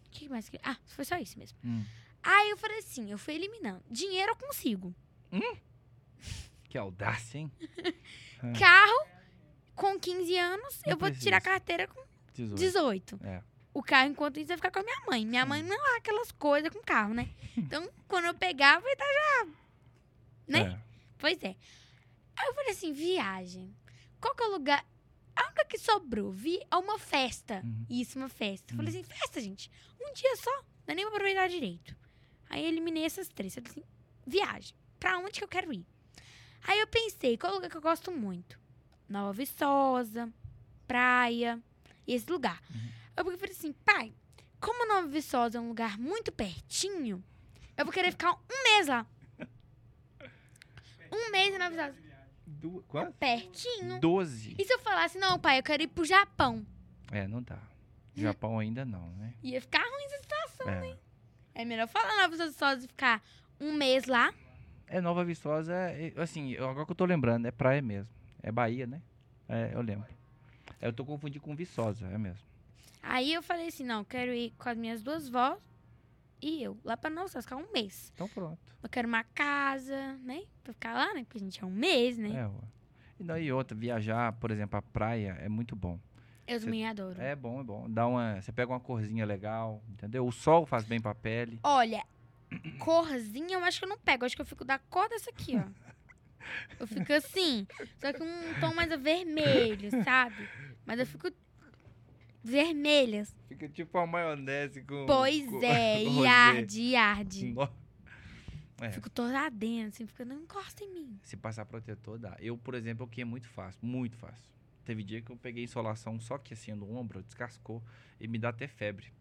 O que mais que... Ah, foi só isso mesmo. hum. Aí eu falei assim, eu fui eliminando. Dinheiro eu consigo. Que audácia, hein? Carro, com 15 anos, Não eu vou tirar a carteira com 18. 18. É. O carro, enquanto isso, vai ficar com a minha mãe. Minha mãe não é aquelas coisas com carro, né? Então, quando eu pegar, vai estar já... Né? É. Pois é. Aí eu falei assim, viagem. Qual que é o lugar... A única que sobrou, vi, é uma festa. Uhum. Isso, uma festa. Falei Hum. assim, festa, gente. Um dia só. Não dá nem pra aproveitar direito. Aí eu eliminei essas três. Eu falei assim, viagem. Pra onde que eu quero ir? Aí eu pensei, qual lugar que eu gosto muito? Nova Viçosa, praia, esse lugar. Uhum. Eu falei assim, pai, como Nova Viçosa é um lugar muito pertinho, eu vou querer ficar um mês lá. Um mês em Nova Viçosa. Du... Quanto? Pertinho. 12. E se eu falasse, não, pai, eu quero ir pro Japão? É, não dá. Japão ainda não, né? Ia ficar ruim essa situação. É. É melhor falar Nova Viçosa e ficar um mês lá. É Nova Viçosa, é- assim, eu- agora que eu tô lembrando, é praia mesmo. É Bahia, né? É, eu lembro. É, Eu tô confundindo com Viçosa, é mesmo. Aí eu falei assim, não, quero ir com as minhas duas vós e eu lá pra Nova Viçosa, ficar um mês. Então pronto. Eu quero uma casa, né? Pra ficar lá, né? Porque a gente é um mês, né? É, ué. E e outra, viajar, por exemplo, a praia é muito bom. Eu Cê- também adoro. É bom, é bom. Dá uma, você pega uma corzinha legal, entendeu? O sol faz bem pra pele. Olha, corzinha eu acho que eu não pego. Eu acho que eu fico da cor dessa aqui, ó. Eu fico assim, só que um tom mais vermelho, sabe? Mas eu fico vermelha. Fica tipo uma maionese com. Pois com- é, com e arde, e arde. No- É. Fico toda ardendo, assim, fica, não encosta em mim. Se passar protetor, dá. Eu, por exemplo, eu queimo muito fácil, muito fácil. Teve dia que eu peguei insolação só que assim no ombro, descascou e me dá até febre.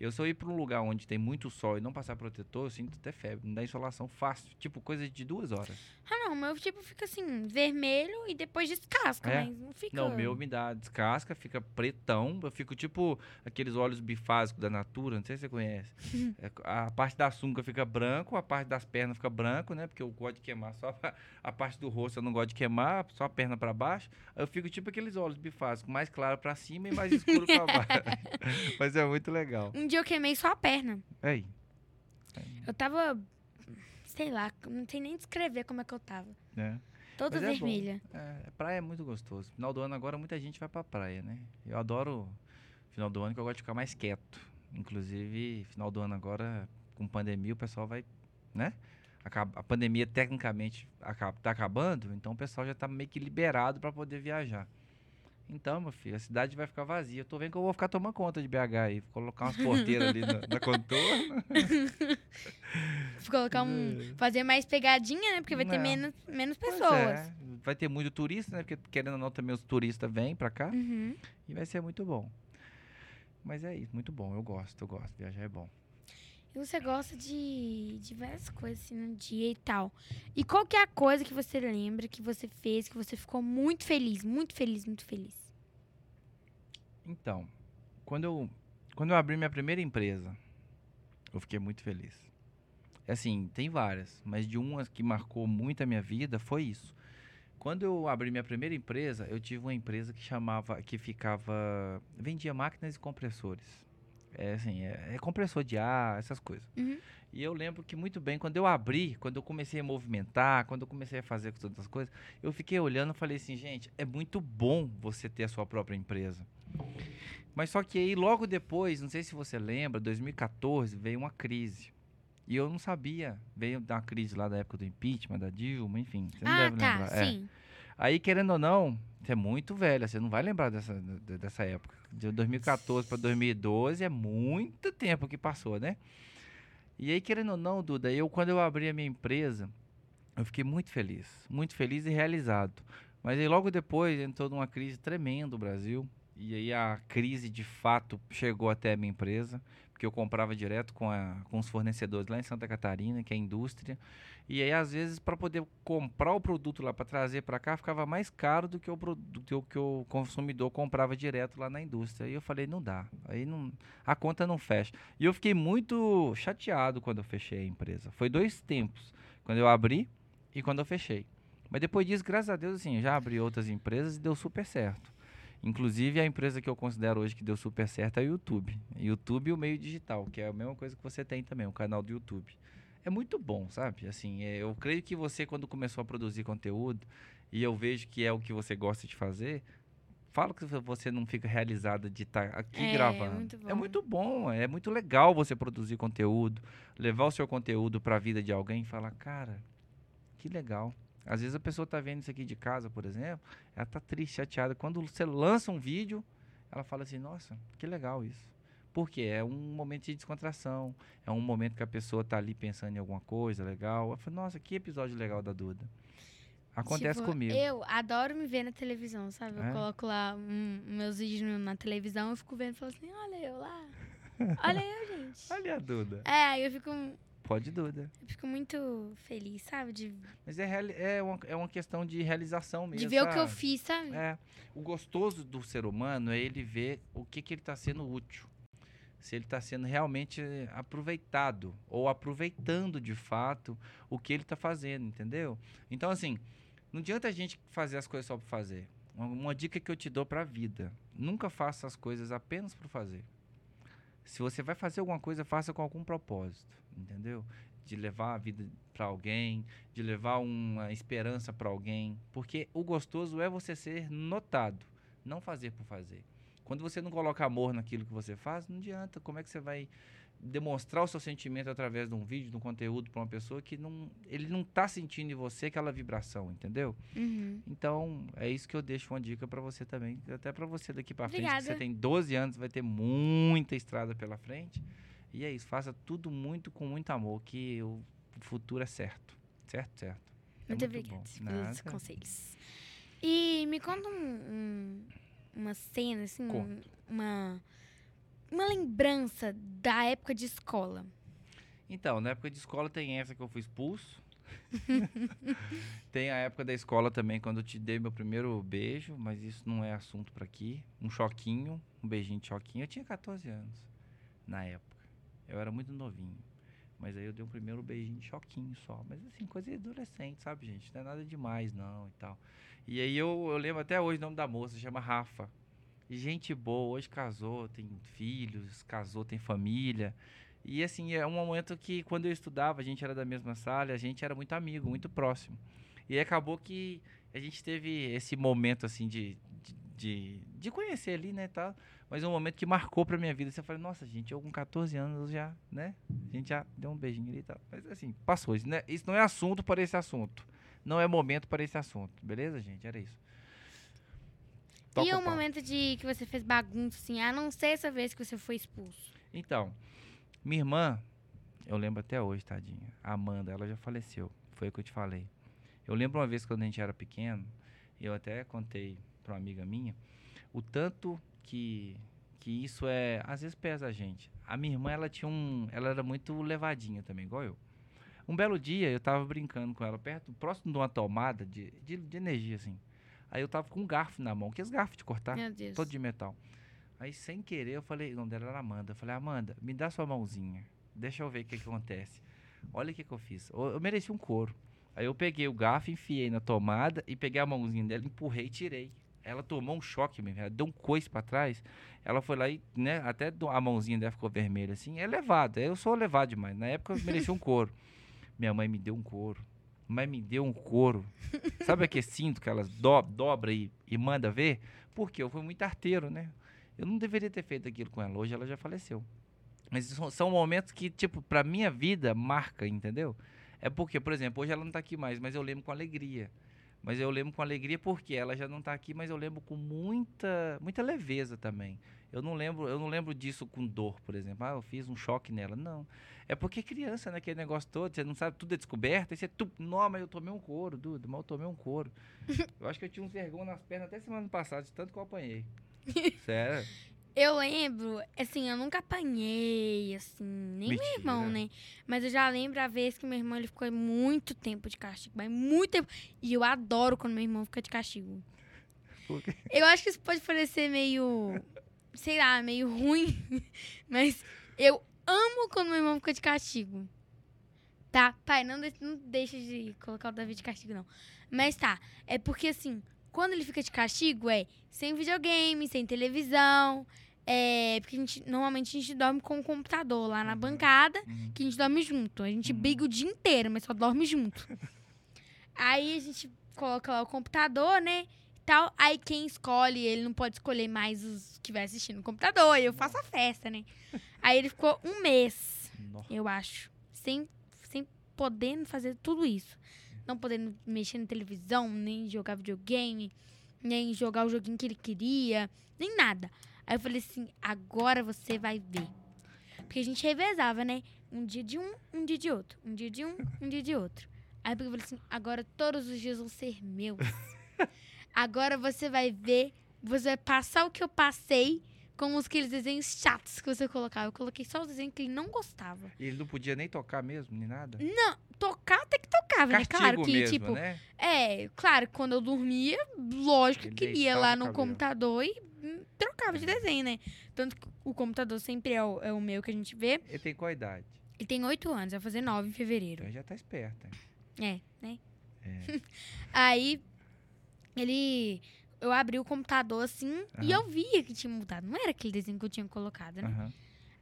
Eu eu ir para um lugar onde tem muito sol e não passar protetor, eu sinto até febre, me dá insolação fácil, tipo coisa de duas horas. Ah, não, o meu tipo fica assim, vermelho e depois descasca, É? mas não fica. Não, o meu me dá descasca, fica pretão, eu fico tipo aqueles óleos bifásicos da Natura, não sei se você conhece. É, a parte da sunga fica branco, a parte das pernas fica branco, né? Porque eu gosto de queimar só a, a parte do rosto, eu não gosto de queimar, só a perna para baixo. Eu fico tipo aqueles óleos bifásicos, mais claro para cima e mais escuro para baixo. Mas é muito legal. Um dia eu queimei só a perna. Aí, Eu tava. Sei lá, não sei nem descrever como é que eu tava. né? Toda Mas é vermelha. É, praia é muito gostoso. Final do ano agora muita gente vai pra praia, né? Eu adoro final do ano que eu gosto de ficar mais quieto. Inclusive, final do ano agora, com pandemia, o pessoal vai, né? A pandemia tecnicamente acaba, tá acabando, então o pessoal já tá meio que liberado para poder viajar. Então, meu filho, a cidade vai ficar vazia. Eu tô vendo que eu vou ficar tomando conta de BH aí. Vou colocar umas porteiras ali na, na contorno. Vou colocar um. Fazer mais pegadinha, né? Porque vai ter Não. menos, menos Pois pessoas. é, vai ter muito turista, né? Porque querendo ou não, também os turistas vêm pra cá. Uhum. E vai ser muito bom. Mas é isso, muito bom. Eu gosto, eu gosto. Viajar é bom. E você gosta de, de várias coisas assim no dia e tal. E qual que é a coisa que você lembra que você fez, que você ficou muito feliz, muito feliz, muito feliz? Então, quando eu, quando eu abri minha primeira empresa, eu fiquei muito feliz. Assim, tem várias, mas de uma que marcou muito a minha vida foi isso. Quando eu abri minha primeira empresa, eu tive uma empresa que chamava, que ficava, vendia máquinas e compressores. É assim, é, é compressor de ar, essas coisas. Uhum. E eu lembro que muito bem, quando eu abri, quando eu comecei a movimentar, quando eu comecei a fazer todas as coisas, eu fiquei olhando e falei assim, gente, é muito bom você ter a sua própria empresa. Mas só que aí logo depois, não sei se você lembra, 2014 veio uma crise. E eu não sabia, veio da crise lá da época do impeachment, da Dilma, enfim, você não ah, deve tá, lembrar. É. sim. Aí, querendo ou não, você é muito velha, você não vai lembrar dessa, de- dessa época. De 2014 para 2012 é muito tempo que passou, né? E aí, querendo ou não, Duda, eu quando eu abri a minha empresa, eu fiquei muito feliz, muito feliz e realizado. Mas aí logo depois entrou numa crise tremenda o Brasil. E aí a crise de fato chegou até a minha empresa, porque eu comprava direto com, a, com os fornecedores lá em Santa Catarina, que é a indústria. E aí, às vezes, para poder comprar o produto lá para trazer para cá, ficava mais caro do que, o, produ- do que o que o consumidor comprava direto lá na indústria. E eu falei, não dá. Aí não, a conta não fecha. E eu fiquei muito chateado quando eu fechei a empresa. Foi dois tempos. Quando eu abri e quando eu fechei. Mas depois disso, graças a Deus, assim, já abri outras empresas e deu super certo. Inclusive, a empresa que eu considero hoje que deu super certo é o YouTube. YouTube e o meio digital, que é a mesma coisa que você tem também, o canal do YouTube. É muito bom, sabe? Assim, é, eu creio que você, quando começou a produzir conteúdo, e eu vejo que é o que você gosta de fazer, fala que você não fica realizada de estar aqui É, gravando. muito bom. É muito bom, é muito legal você produzir conteúdo, levar o seu conteúdo para a vida de alguém e falar, cara, que legal. Às vezes a pessoa tá vendo isso aqui de casa, por exemplo, ela tá triste, chateada. Quando você lança um vídeo, ela fala assim, nossa, que legal isso. Porque é um momento de descontração, é um momento que a pessoa tá ali pensando em alguma coisa legal. Eu falo, nossa, que episódio legal da Duda. Acontece Tipo, comigo. Eu adoro me ver na televisão, sabe? Eu É? coloco lá hum, meus vídeos na televisão, eu fico vendo e falo assim, olha eu lá. Olha eu, gente. Olha a Duda. É, aí eu fico, Pode Duda. eu fico muito feliz, sabe? De, Mas é, é, uma, é uma questão de realização mesmo. de ver o que eu sabe? fiz, sabe? É, o gostoso do ser humano é ele ver o que, que ele está sendo útil. Se ele está sendo realmente aproveitado ou aproveitando de fato o que ele está fazendo, entendeu? Então, assim, não adianta a gente fazer as coisas só por fazer. Uma, uma dica que eu te dou para a vida: nunca faça as coisas apenas por fazer. Se você vai fazer alguma coisa, faça com algum propósito, entendeu? De levar a vida para alguém, de levar uma esperança para alguém, porque o gostoso é você ser notado, não fazer por fazer. Quando você não coloca amor naquilo que você faz, não adianta. Como é que você vai demonstrar o seu sentimento através de um vídeo, de um conteúdo para uma pessoa que não, ele não está sentindo em você aquela vibração, entendeu? Uhum. Então, é isso que eu deixo uma dica para você também, até para você daqui para frente, que você tem 12 anos, vai ter muita estrada pela frente. E é isso, faça tudo muito com muito amor, que o futuro é certo. Certo, certo. É Muito muito obrigada pelos conselhos. E me conta um- um- uma cena, assim, um- Conto. uma, uma lembrança da época de escola. Então, na época de escola tem essa que eu fui expulso. tem a época da escola também, quando eu te dei meu primeiro beijo, mas isso não é assunto para aqui. Um choquinho, um beijinho de choquinho. Eu tinha 14 anos na época. Eu era muito novinho. Mas aí eu dei um primeiro beijinho de choquinho só. Mas assim, coisa adolescente, sabe, gente? Não é nada demais, não e tal. E aí eu, eu lembro até hoje o nome da moça, chama Rafa. Gente boa, hoje casou, tem filhos, casou, tem família. E assim, é um momento que quando eu estudava, a gente era da mesma sala, a gente era muito amigo, muito próximo. E acabou que a gente teve esse momento assim de, de, de, de conhecer ali, né, tal. Mas um momento que marcou pra minha vida. Você fala, nossa, gente, eu com 14 anos já, né? A gente já deu um beijinho ali e tal. Mas assim, passou. Isso, né? isso não é assunto para esse assunto. Não é momento para esse assunto. Beleza, gente? Era isso. Toca e o pau. momento de que você fez bagunça, assim, a não ser essa vez que você foi expulso. Então, minha irmã, eu lembro até hoje, tadinha. A Amanda, ela já faleceu. Foi o que eu te falei. Eu lembro uma vez quando a gente era pequeno, eu até contei para uma amiga minha, o tanto que que isso é, às vezes pesa a gente. A minha irmã, ela tinha um, ela era muito levadinha também, igual eu. Um belo dia, eu tava brincando com ela perto, próximo de uma tomada de, de, de energia assim. Aí eu tava com um garfo na mão, que é os garfos de cortar todo de metal. Aí, sem querer, eu falei, o nome dela era Amanda. Eu falei, Amanda, me dá sua mãozinha. Deixa eu ver o que, que acontece. Olha o que, que eu fiz. Eu, eu mereci um couro. Aí eu peguei o garfo, enfiei na tomada e peguei a mãozinha dela, empurrei e tirei. Ela tomou um choque mesmo, ela deu um coice pra trás. Ela foi lá e, né, até a mãozinha dela ficou vermelha assim. É levado, eu sou levado demais. Na época eu mereci um couro. Minha mãe me deu um couro. Mas me deu um couro. Sabe aquele cinto que elas do, dobra e, e manda ver? Porque eu fui muito arteiro, né? Eu não deveria ter feito aquilo com ela. Hoje ela já faleceu. Mas são, são momentos que, tipo, pra minha vida marca, entendeu? É porque, por exemplo, hoje ela não tá aqui mais, mas eu lembro com alegria. Mas eu lembro com alegria porque ela já não tá aqui, mas eu lembro com muita, muita leveza também. Eu não lembro, eu não lembro disso com dor, por exemplo. Ah, eu fiz um choque nela. Não. É porque criança, né? Aquele negócio todo, você não sabe, tudo é descoberto. Aí você, tu, não, mas eu tomei um couro, Dudu, mas eu tomei um couro. eu acho que eu tinha uns vergão nas pernas até semana passada, de tanto que eu apanhei. Sério? Eu lembro, assim, eu nunca apanhei, assim, nem meu Mentira. irmão, né? Mas eu já lembro a vez que meu irmão ele ficou muito tempo de castigo, mas muito tempo. E eu adoro quando meu irmão fica de castigo. Por quê? Eu acho que isso pode parecer meio, sei lá, meio ruim, mas eu amo quando meu irmão fica de castigo. Tá? Pai, não, de- não deixa de colocar o Davi de castigo, não. Mas tá, é porque assim, quando ele fica de castigo é sem videogame, sem televisão. É, porque a gente, normalmente a gente dorme com o computador lá na Uhum. bancada, Uhum. que a gente dorme junto. A gente Uhum. briga o dia inteiro, mas só dorme junto. Aí a gente coloca lá o computador, né? Tal. Aí quem escolhe, ele não pode escolher mais os que vai assistir no computador. E eu faço a festa, né? Aí ele ficou um mês, Nossa. eu acho, sem, sem podendo fazer tudo isso. Não podendo mexer na televisão, nem jogar videogame, nem jogar o joguinho que ele queria, nem nada. Aí eu falei assim, agora você vai ver. Porque a gente revezava, né? Um dia de um, um dia de outro. Um dia de um, um dia de outro. Aí eu falei assim, agora todos os dias vão ser meus. agora você vai ver, você vai passar o que eu passei com os aqueles desenhos chatos que você colocava. Eu coloquei só os desenhos que ele não gostava. E ele não podia nem tocar mesmo, nem nada? Não, tocar até que né? Castigo Claro que, mesmo, tipo, né? é, claro, quando eu dormia, lógico Ele que ia lá no cabelo. computador e hum, trocava de desenho, né? Tanto que o computador sempre é o, é o meu que a gente vê. Ele tem qual idade? Ele tem oito anos, vai fazer nove em fevereiro. Então já tá esperto. hein? É, né? É. Aí, ele... Eu abri o computador assim e Aham. eu via que tinha mudado. Não era aquele desenho que eu tinha colocado, né? Aham.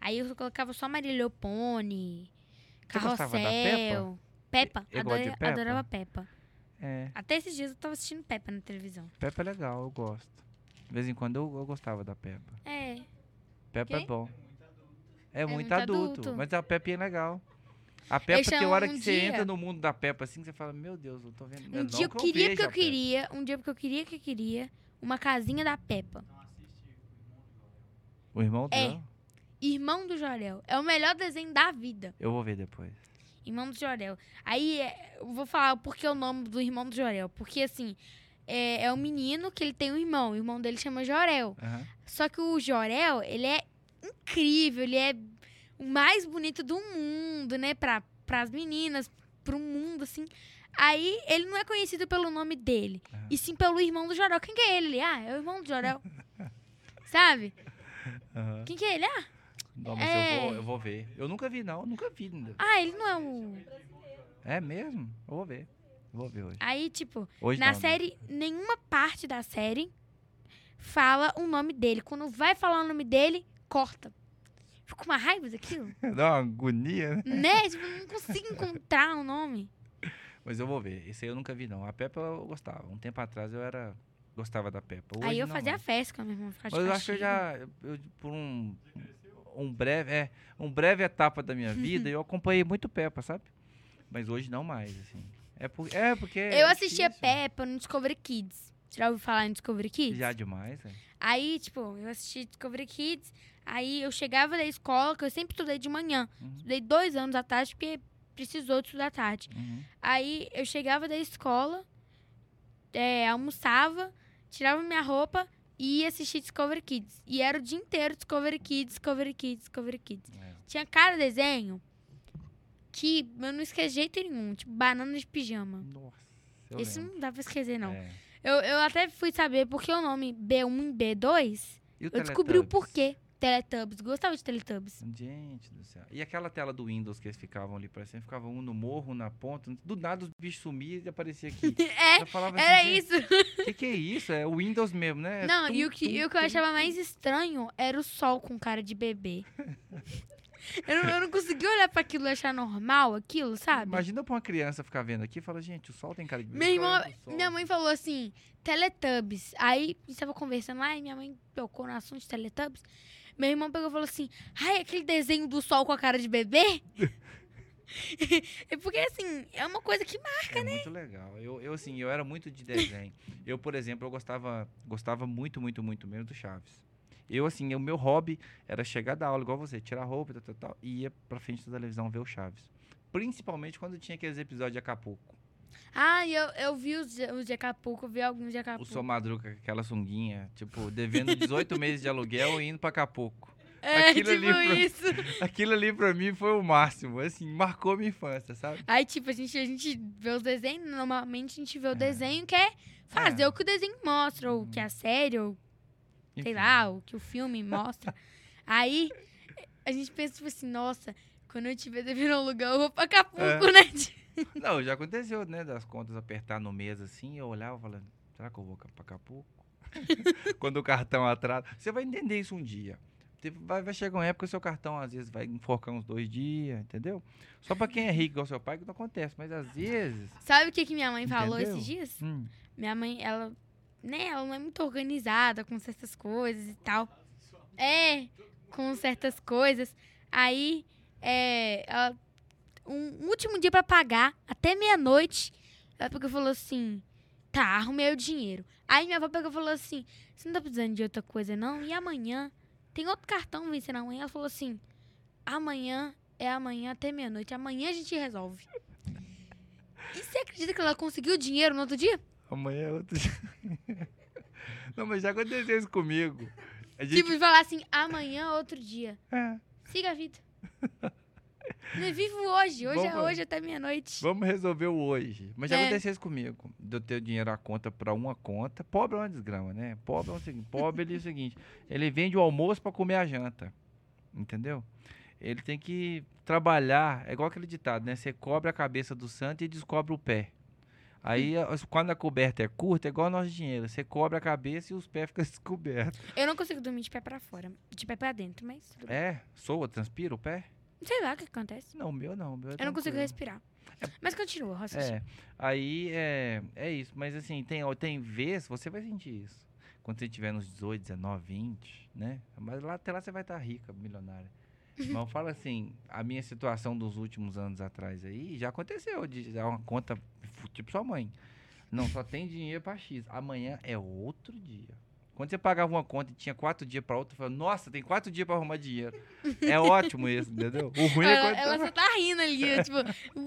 Aí eu colocava só Maria Leopone, Carrossel... Peppa? Eu gosto de Peppa. Adorava Peppa. É, Até esses dias eu tava assistindo Peppa na televisão. Peppa é legal, eu gosto. De vez em quando eu, eu gostava da Peppa. É, Peppa é bom. É muito, muito adulto, adulto. mas a Peppa é legal. A Peppa tem hora um que você dia- entra no mundo da Peppa assim, você fala, meu Deus, eu tô vendo. Um não dia eu que queria que eu queria, um dia porque eu queria que eu queria uma casinha da Peppa. O irmão É. dela? Irmão do Jorel. É o melhor desenho da vida. Eu vou ver depois. Irmão do Jorel. Aí é, eu vou falar por que o nome do irmão do Jorel. Porque assim, é, é um menino que ele tem um irmão. O irmão dele chama Jorel. Aham. Só que o Jorel, ele é incrível, ele é o mais bonito do mundo, né? Pra, pras meninas, pro mundo, assim. Aí ele não é conhecido pelo nome dele, Ah. e sim pelo irmão do Jorel. Quem que é ele? Ah, é o irmão do Jorel. Sabe? Aham. Quem que é ele? Ah, Não, mas É. eu, vou, eu vou ver. Eu nunca vi, não. Nunca vi ainda. ah, ele não é o. É mesmo? Eu vou ver. Eu vou ver hoje. Aí, tipo, Hoje na não, né? série, nenhuma parte da série fala o nome dele. Quando vai falar o nome dele, corta. Fico com uma raiva daquilo. Dá uma agonia, né? né? Tipo, eu não consigo encontrar o nome. Mas eu vou ver. Esse aí eu nunca vi, não. A Peppa eu gostava. Um tempo atrás eu era... Gostava da Peppa. Hoje Aí eu não fazia mais. festa com a minha irmã. Mas eu acho que eu já... eu- por um... Um breve... É, um breve etapa da minha vida, eu acompanhei muito Peppa, sabe? Mas hoje não mais, assim. É, por, é porque... Eu é assistia difícil. Peppa no Discovery Kids. Você já ouviu falar em Discovery Kids? Já demais, é. Aí, tipo, eu assisti Discovery Kids. Aí eu chegava da escola, que eu sempre estudei de manhã. Uhum. Estudei dois anos à tarde, porque precisou de estudar à tarde. Uhum. Aí eu chegava da escola, é, almoçava, tirava minha roupa e assistir Discovery Kids. E era o dia inteiro Discovery Kids, Discovery Kids, Discovery Kids. É. Tinha cada desenho que eu não esqueci de jeito nenhum. Tipo, banana de pijama. Nossa, Esse lembro. não dá pra esquecer, não. É. Eu, eu até fui saber porque o nome B1 e B2, E eu descobri o porquê. Teletubbies. Gostava de Teletubbies. Gente do céu. E aquela tela do Windows que eles ficavam ali, parecendo, ficava um no morro, um na ponta. Do nada os bichos sumiam e aparecia aqui. É, falava era assim, isso. O que, que é isso? É o Windows mesmo, né? É Não, tum, e o que, tum, e o que eu achava mais estranho era o sol com cara de bebê. eu, não, eu não conseguia olhar pra aquilo e achar normal aquilo, sabe? Imagina pra uma criança ficar vendo aqui e falar, gente, o sol tem cara de bebê. Minha irmã, é sol? minha mãe falou assim, Teletubbies. Aí, a gente tava conversando lá e minha mãe tocou no assunto de Teletubbies. Meu irmão pegou e falou assim, ai, aquele desenho do sol com a cara de bebê? é porque, assim, é uma coisa que... É muito legal. Eu, eu, assim, eu era muito de desenho. Eu, por exemplo, eu gostava, gostava muito, muito, muito mesmo do Chaves. Eu, assim, o meu hobby era chegar da aula, igual você, tirar roupa e tal, tal, tal, e ia pra frente da televisão ver o Chaves. Principalmente quando tinha aqueles episódios de Acapulco. Ah, eu, eu vi os, os de Acapulco, eu vi alguns de O Acapulco. seu Madruga com aquela sunguinha, tipo, devendo 18 meses de aluguel e indo pra Acapulco. É, aquilo tipo ali pra- isso. Aquilo ali pra mim foi o máximo, assim, marcou minha infância, sabe? Aí, tipo, a gente, a gente vê os desenhos, normalmente a gente vê o desenho que é fazer É. o que o desenho mostra, ou que a série, ou sei Enfim. lá, o que o filme mostra. Aí a gente pensa, tipo assim, nossa, quando eu tiver devendo alugar, eu vou pra Acapulco, É. né? Não, já aconteceu, né? Das contas apertar no mês assim, eu olhava falando, será que eu vou pra Acapulco? Quando o cartão atrasa. Você vai entender isso um dia. Vai, vai chegar uma época que o seu cartão às vezes vai enforcar uns dois dias, entendeu? Só pra quem é rico igual seu pai que não acontece, mas às vezes. Sabe o que, que minha mãe falou Entendeu? esses dias? hum, Minha mãe, ela, né, ela não é muito organizada com certas coisas e tal. É, com certas coisas. Aí, é, ela, um último dia pra pagar, até meia-noite, ela pegou e falou assim, tá, arrumei o dinheiro. Aí minha avó pegou e falou assim, você não tá precisando de outra coisa não? E amanhã? Tem outro cartão vencendo amanhã? Ela falou assim, amanhã é amanhã até meia-noite, amanhã a gente resolve. E você acredita que ela conseguiu o dinheiro no outro dia? amanhã é outro dia. Não, mas já aconteceu isso comigo. A gente. Tipo, falar assim, amanhã é outro dia. É, Siga a vida. Vivo hoje. Hoje é Vamos- hoje até meia-noite. Vamos resolver o hoje. Mas já É. aconteceu isso comigo. De eu ter o dinheiro à conta pra uma conta. Pobre é uma desgrama, né? Pobre é o seguinte. Pobre ele é o seguinte. Ele vende o almoço pra comer a janta. Entendeu? Ele tem que trabalhar. É igual aquele ditado, né? Você cobre a cabeça do santo e descobre o pé. Aí, quando a coberta é curta, é igual nosso dinheiro. Você cobre a cabeça e os pés ficam descobertos. Eu não consigo dormir de pé pra fora. De pé pra dentro, mas. É? Soa, transpira o pé? Sei lá o que acontece. Não, o meu não. o meu é Eu não consigo respirar. Mas continua, raciocínio. É, aí é, é isso. Mas assim, tem, tem vez, você vai sentir isso. Quando você estiver nos 18, 19, 20, né? Mas lá, até lá você vai estar rica, milionária. Mas eu falo assim, a minha situação dos últimos anos atrás aí, já aconteceu de dar uma conta, tipo sua mãe. Não, só tem dinheiro pra X. Amanhã é outro dia. Quando você pagava uma conta e tinha quatro dias pra outra, falava, nossa, tem quatro dias pra arrumar dinheiro. É ótimo isso, entendeu? O ruim é Ela, quando ela tá- só tá rindo ali, tipo,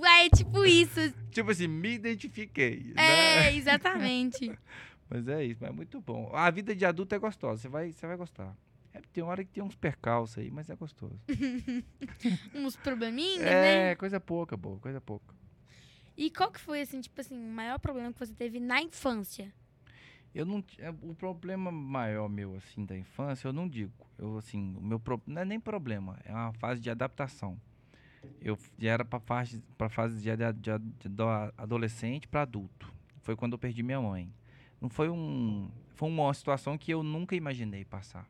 ué, é tipo isso. Tipo assim, me identifiquei. né? É, exatamente. Mas é isso, mas é muito bom. A vida de adulto é gostosa, você vai, você vai gostar. É, tem hora que tem uns percalços aí, mas é gostoso. Uns probleminhas, é, né? coisa pouca, boa, coisa pouca. E qual que foi, assim, tipo assim, o maior problema que você teve na infância? Eu não, é, o problema maior meu assim da infância, eu não digo. Eu assim, o meu pro- não é nem problema, é uma fase de adaptação. Eu já era para fase para fase de, de, de do- adolescente para adulto. Foi quando eu perdi minha mãe. Não foi um foi uma situação que eu nunca imaginei passar,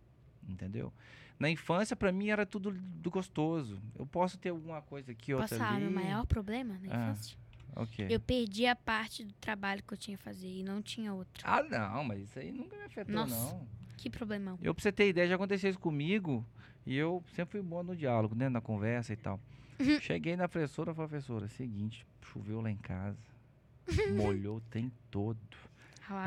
entendeu? Na infância para mim era tudo do gostoso. Eu posso ter alguma coisa aqui outra Posso falar ali. meu maior problema na Ah. infância? Ok. Eu perdi a parte do trabalho que eu tinha que fazer e não tinha outro. Ah, não, mas isso aí nunca me afetou Nossa. não. Que problemão. Eu, pra você ter ideia, já aconteceu isso comigo. E eu sempre fui bom no diálogo, né? Na conversa e tal. Uhum. Cheguei na professora, professora, seguinte, choveu lá em casa. Molhou o tempo todo.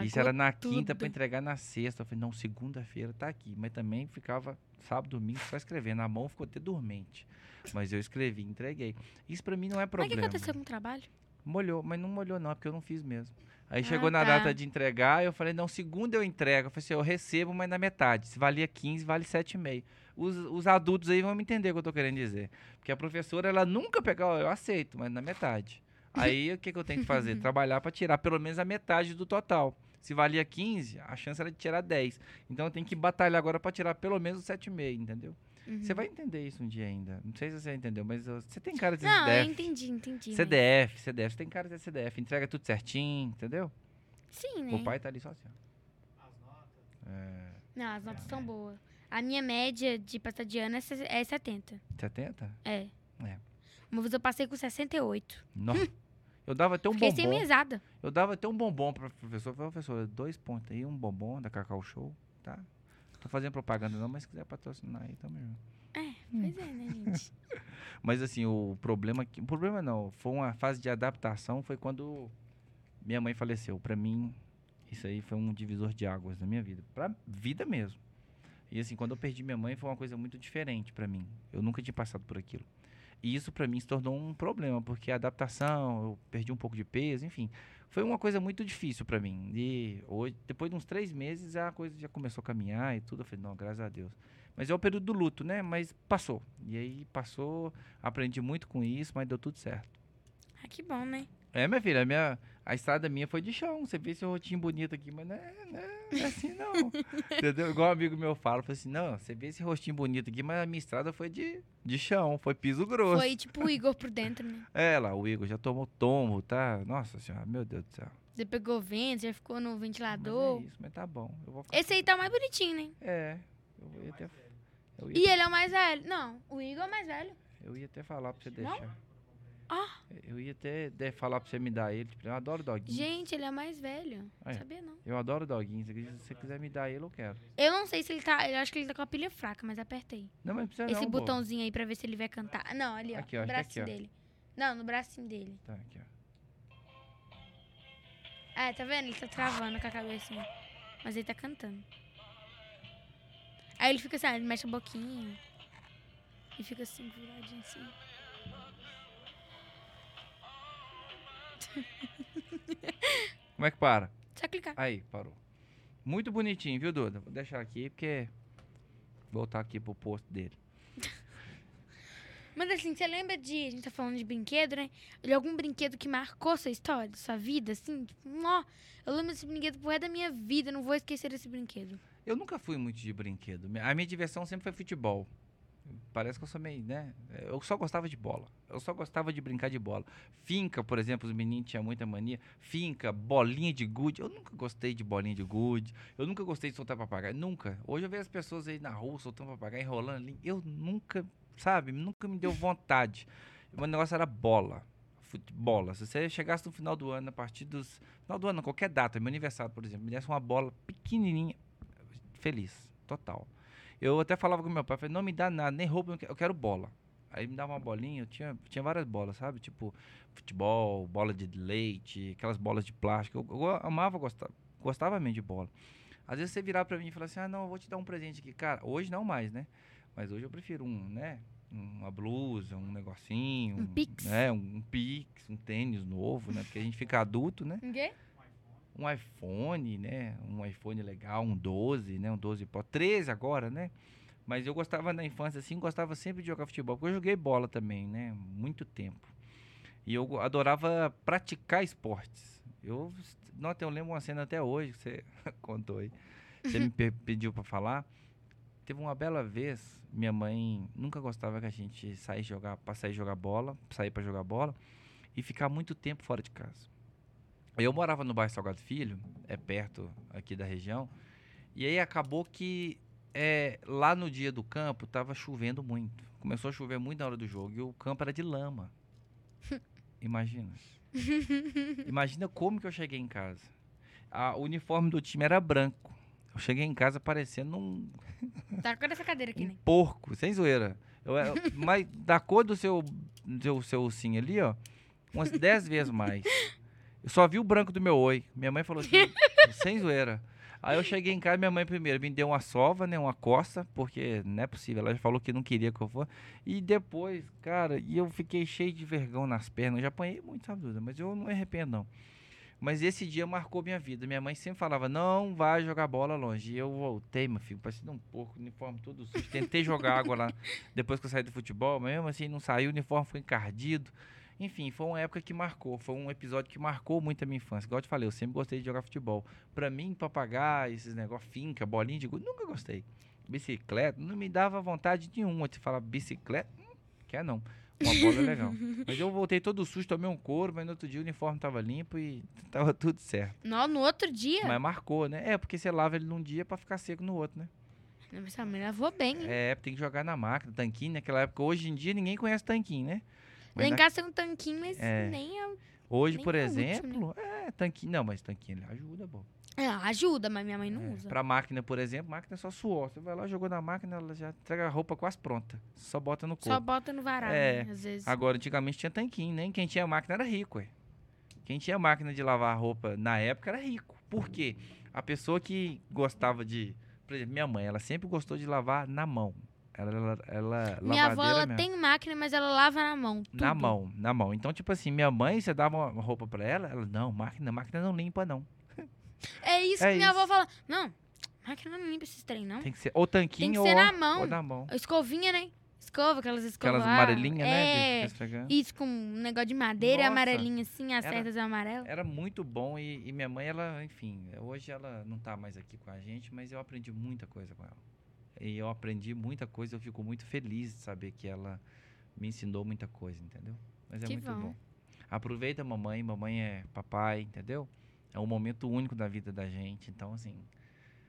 Isso era na quinta pra tudo. entregar na sexta. Eu falei, não, segunda-feira tá aqui. Mas também ficava sábado, domingo só escrevendo. A mão ficou até dormente. Mas eu escrevi, entreguei. Isso pra mim não é Mas o que problema. aconteceu com o trabalho? Molhou, mas não molhou não, é porque eu não fiz mesmo. Aí Ah, chegou na tá. data de entregar, eu falei, não, segunda eu entrego. Eu falei assim, eu recebo, mas na metade. Se valia 15, vale 7,5. Os, os adultos aí vão me entender o que eu tô querendo dizer. Porque a professora, ela nunca pegou, eu aceito, mas na metade. Aí o que, que eu tenho que fazer? Trabalhar para tirar pelo menos a metade do total. Se valia 15, a chance era de tirar 10. Então eu tenho que batalhar agora para tirar pelo menos 7,5, entendeu? Uhum. Você vai entender isso um dia ainda. Não sei se você entendeu, mas você tem cara de Não, eu CDF. entendi, entendi. mas- CDF, CDF, você tem cara de CDF, entrega tudo certinho, entendeu? Sim, né? O pai tá ali só assim, ó. É, Não, as notas são boas. A minha média de passar de ano é se- é 70. 70? É. É. Uma vez eu passei com 68. Nossa. Eu dava até um Fiquei sem bombom. mesada. Eu dava até um bombom pra professor. Falei, professor, dois pontos aí, um bombom da Cacau Show, tá? Tô fazendo propaganda não, mas se quiser patrocinar aí, tamo junto. Pois é, né, gente? Mas assim, o problema que. O problema não, foi uma fase de adaptação, foi quando minha mãe faleceu. Pra mim, isso aí foi um divisor de águas na minha vida. Pra vida mesmo. E assim, quando eu perdi minha mãe, foi uma coisa muito diferente pra mim. Eu nunca tinha passado por aquilo. E isso pra mim se tornou um problema, porque a adaptação, eu perdi um pouco de peso, enfim. Foi uma coisa muito difícil pra mim. E hoje, depois de uns três meses, a coisa já começou a caminhar e tudo. Eu falei, não, graças a Deus. Mas é o período do luto, né? Mas passou. E aí passou, aprendi muito com isso, mas deu tudo certo. Ah, que bom, né? É, minha filha, a, minha, a estrada minha foi de chão. Você vê esse rotinho bonito aqui, mas não é, não é, é assim, não. Entendeu? Igual um amigo meu fala, fala assim, não, você vê esse rostinho bonito aqui, mas a minha estrada foi de, de chão, foi piso grosso. Foi tipo o Igor por dentro, né? É, lá, o Igor já tomou tombo, tá? Nossa senhora, meu Deus do céu. Você pegou vento, já ficou no Mas ventilador. é isso, mas tá bom. Eu vou ficar... Esse aí tá o mais bonitinho, né? É, eu ia até... Eu E ia, ele é o mais velho. Não, o Igor é o mais velho. eu ia até falar pra você Não? Ah, Eu ia até falar pra você me dar ele. tipo, eu adoro doguinho. gente, ele é mais velho. Aí. Sabia não. Eu adoro doguinho. Se você quiser me dar ele, eu quero. Eu não sei se ele tá. Eu acho que ele tá com a pilha fraca, mas apertei. Não, mas não precisa Esse não, botãozinho aí pra ver se ele vai cantar. Não, ali, ó. Aqui, ó, no que bracinho aqui, ó. dele. Não, no bracinho dele. Tá, aqui, ó. É, tá vendo? Ele tá travando com a cabecinha. Mas ele tá cantando. Aí ele fica assim, ah, ele mexe a boquinha. E fica assim, viradinho assim. Como é que para? Só clicar. Aí, parou. Muito bonitinho, viu, Duda? Vou deixar aqui porque. Voltar aqui pro posto dele. Mas assim, você lembra de. A gente tá falando de brinquedo, né? De algum brinquedo que marcou sua história, sua vida, assim? Tipo, ó, eu lembro desse brinquedo pro resto da minha vida, não vou esquecer desse brinquedo. Eu nunca fui muito de brinquedo. A minha diversão sempre foi futebol. Parece que eu sou meio, né? Eu só gostava de bola. Eu só gostava de brincar de bola. Finca, por exemplo, os meninos tinham muita mania. Finca, bolinha de gude. Eu nunca gostei de bolinha de gude. Eu nunca gostei de soltar papagaio. Nunca. Hoje eu vejo as pessoas aí na rua soltando papagaio, enrolando ali. Eu nunca, sabe? Nunca me deu vontade. O meu negócio era bola. Futebol. Se você chegasse no final do ano, a partir dos. Final do ano, qualquer data, meu aniversário, por exemplo, me desse uma bola pequenininha, feliz, total. Eu até falava com meu pai, falei, não me dá nada, nem roupa, eu que- eu quero bola. Aí me dava uma bolinha, eu tinha, tinha várias bolas, sabe? Tipo, futebol, bola de leite, aquelas bolas de plástico. Eu, eu amava, gostava, gostava mesmo de bola. Às vezes você virar pra mim e falar assim, ah, não, eu vou te dar um presente aqui. Cara, hoje não mais, né? Mas hoje eu prefiro um, né? Uma blusa, um negocinho. Um Pix. É, um, um Pix, um tênis novo, né? Porque a gente fica adulto, né? O quê? Um iPhone, né? Um iPhone legal, um 12, né? Um 12 Pro, 13 agora, né? Mas eu gostava na infância, assim, gostava sempre de jogar futebol. Porque eu joguei bola também, né? Muito tempo. E eu adorava praticar esportes. Eu, nota, eu lembro uma cena até hoje que você contou aí. Você me pe- pediu pra falar. Teve uma bela vez, minha mãe nunca gostava que a gente saísse jogar, pra sair jogar bola, sair pra jogar bola e ficar muito tempo fora de casa. Eu morava no bairro Salgado Filho, é perto aqui da região, e aí acabou que é, lá no dia do campo tava chovendo muito. Começou a chover muito na hora do jogo e o campo era de lama. Imagina. Imagina como que eu cheguei em casa. A- o uniforme do time era branco. Eu cheguei em casa parecendo um, Tá com essa cadeira aqui, um né? porco, sem zoeira. Eu, era- mas da cor do seu, do seu ursinho ali, ó, umas 10 vezes mais. Eu só vi o branco do meu oi. Minha mãe falou assim, sem zoeira. Aí eu cheguei em casa, minha mãe primeiro me deu uma sova, né, uma coça, porque não é possível, ela já falou que não queria que eu fosse. E depois, cara, e eu fiquei cheio de vergão nas pernas, eu já apanhei muito, sabe, Duda? Mas eu não me arrependo, não. Mas esse dia marcou minha vida. Minha mãe sempre falava, não vai jogar bola longe. E eu voltei, meu filho, parecendo um porco, uniforme todo sujo. Tentei jogar água lá depois que eu saí do futebol, mas mesmo assim não saiu, o uniforme foi encardido. Enfim, foi uma época que marcou, foi um episódio que marcou muito a minha infância. Igual eu te falei, eu sempre gostei de jogar futebol. Pra mim, papagaio, esses negócios, finca, bolinha de gude, nunca gostei. Bicicleta, não me dava vontade nenhuma. Te falar bicicleta, hum, quer não. Uma bola é legal. Mas eu voltei todo sujo, tomei um couro, mas no outro dia o uniforme tava limpo e tava tudo certo. No, no outro dia. Mas marcou, né? É, porque você lava ele num dia pra ficar seco no outro, né? Mas a mãe lavou bem. hein? É, tem que jogar na máquina, tanquinho, naquela época. Hoje em dia ninguém conhece tanquinho, né? Mas Lá em casa tem um tanquinho, mas É. nem é. Hoje, nem por é útil, né? exemplo, é tanquinho. Não, mas tanquinho ele ajuda, bom. É, ajuda, mas minha mãe não É, usa. Pra máquina, por exemplo, máquina é só suor. Você vai lá, jogou na máquina, ela já entrega a roupa quase pronta. Só bota no Só corpo. bota no varal, É. né, às vezes. Agora, antigamente tinha tanquinho, nem quem tinha máquina era rico, ué. Quem tinha máquina de lavar roupa na época era rico. Por quê? A pessoa que gostava de. Por exemplo, minha mãe, ela sempre gostou de lavar na mão. Ela, ela, ela Minha avó, ela mesmo. tem máquina, mas ela lava na mão. Na tudo. mão, na mão. Então, tipo assim, minha mãe, você dava uma roupa pra ela, ela, não, máquina, máquina não limpa, não. É isso É que minha isso. avó fala. Não, máquina não limpa esses trem, não. Tem que ser ou tanquinho ser ou, na mão. ou na mão. Escovinha, né? Escova, aquelas escovas Aquelas amarelinhas, né? de É, isso com um negócio de madeira, Nossa. amarelinha assim, as Era- cerdas amarelas. Era muito bom e, e minha mãe, ela, enfim, hoje ela não tá mais aqui com a gente, mas eu aprendi muita coisa com ela. E eu aprendi muita coisa, eu fico muito feliz de saber que ela me ensinou muita coisa, entendeu? Mas é Que muito bom. bom. Aproveita a mamãe, mamãe é papai, entendeu? É um momento único da vida da gente, então assim,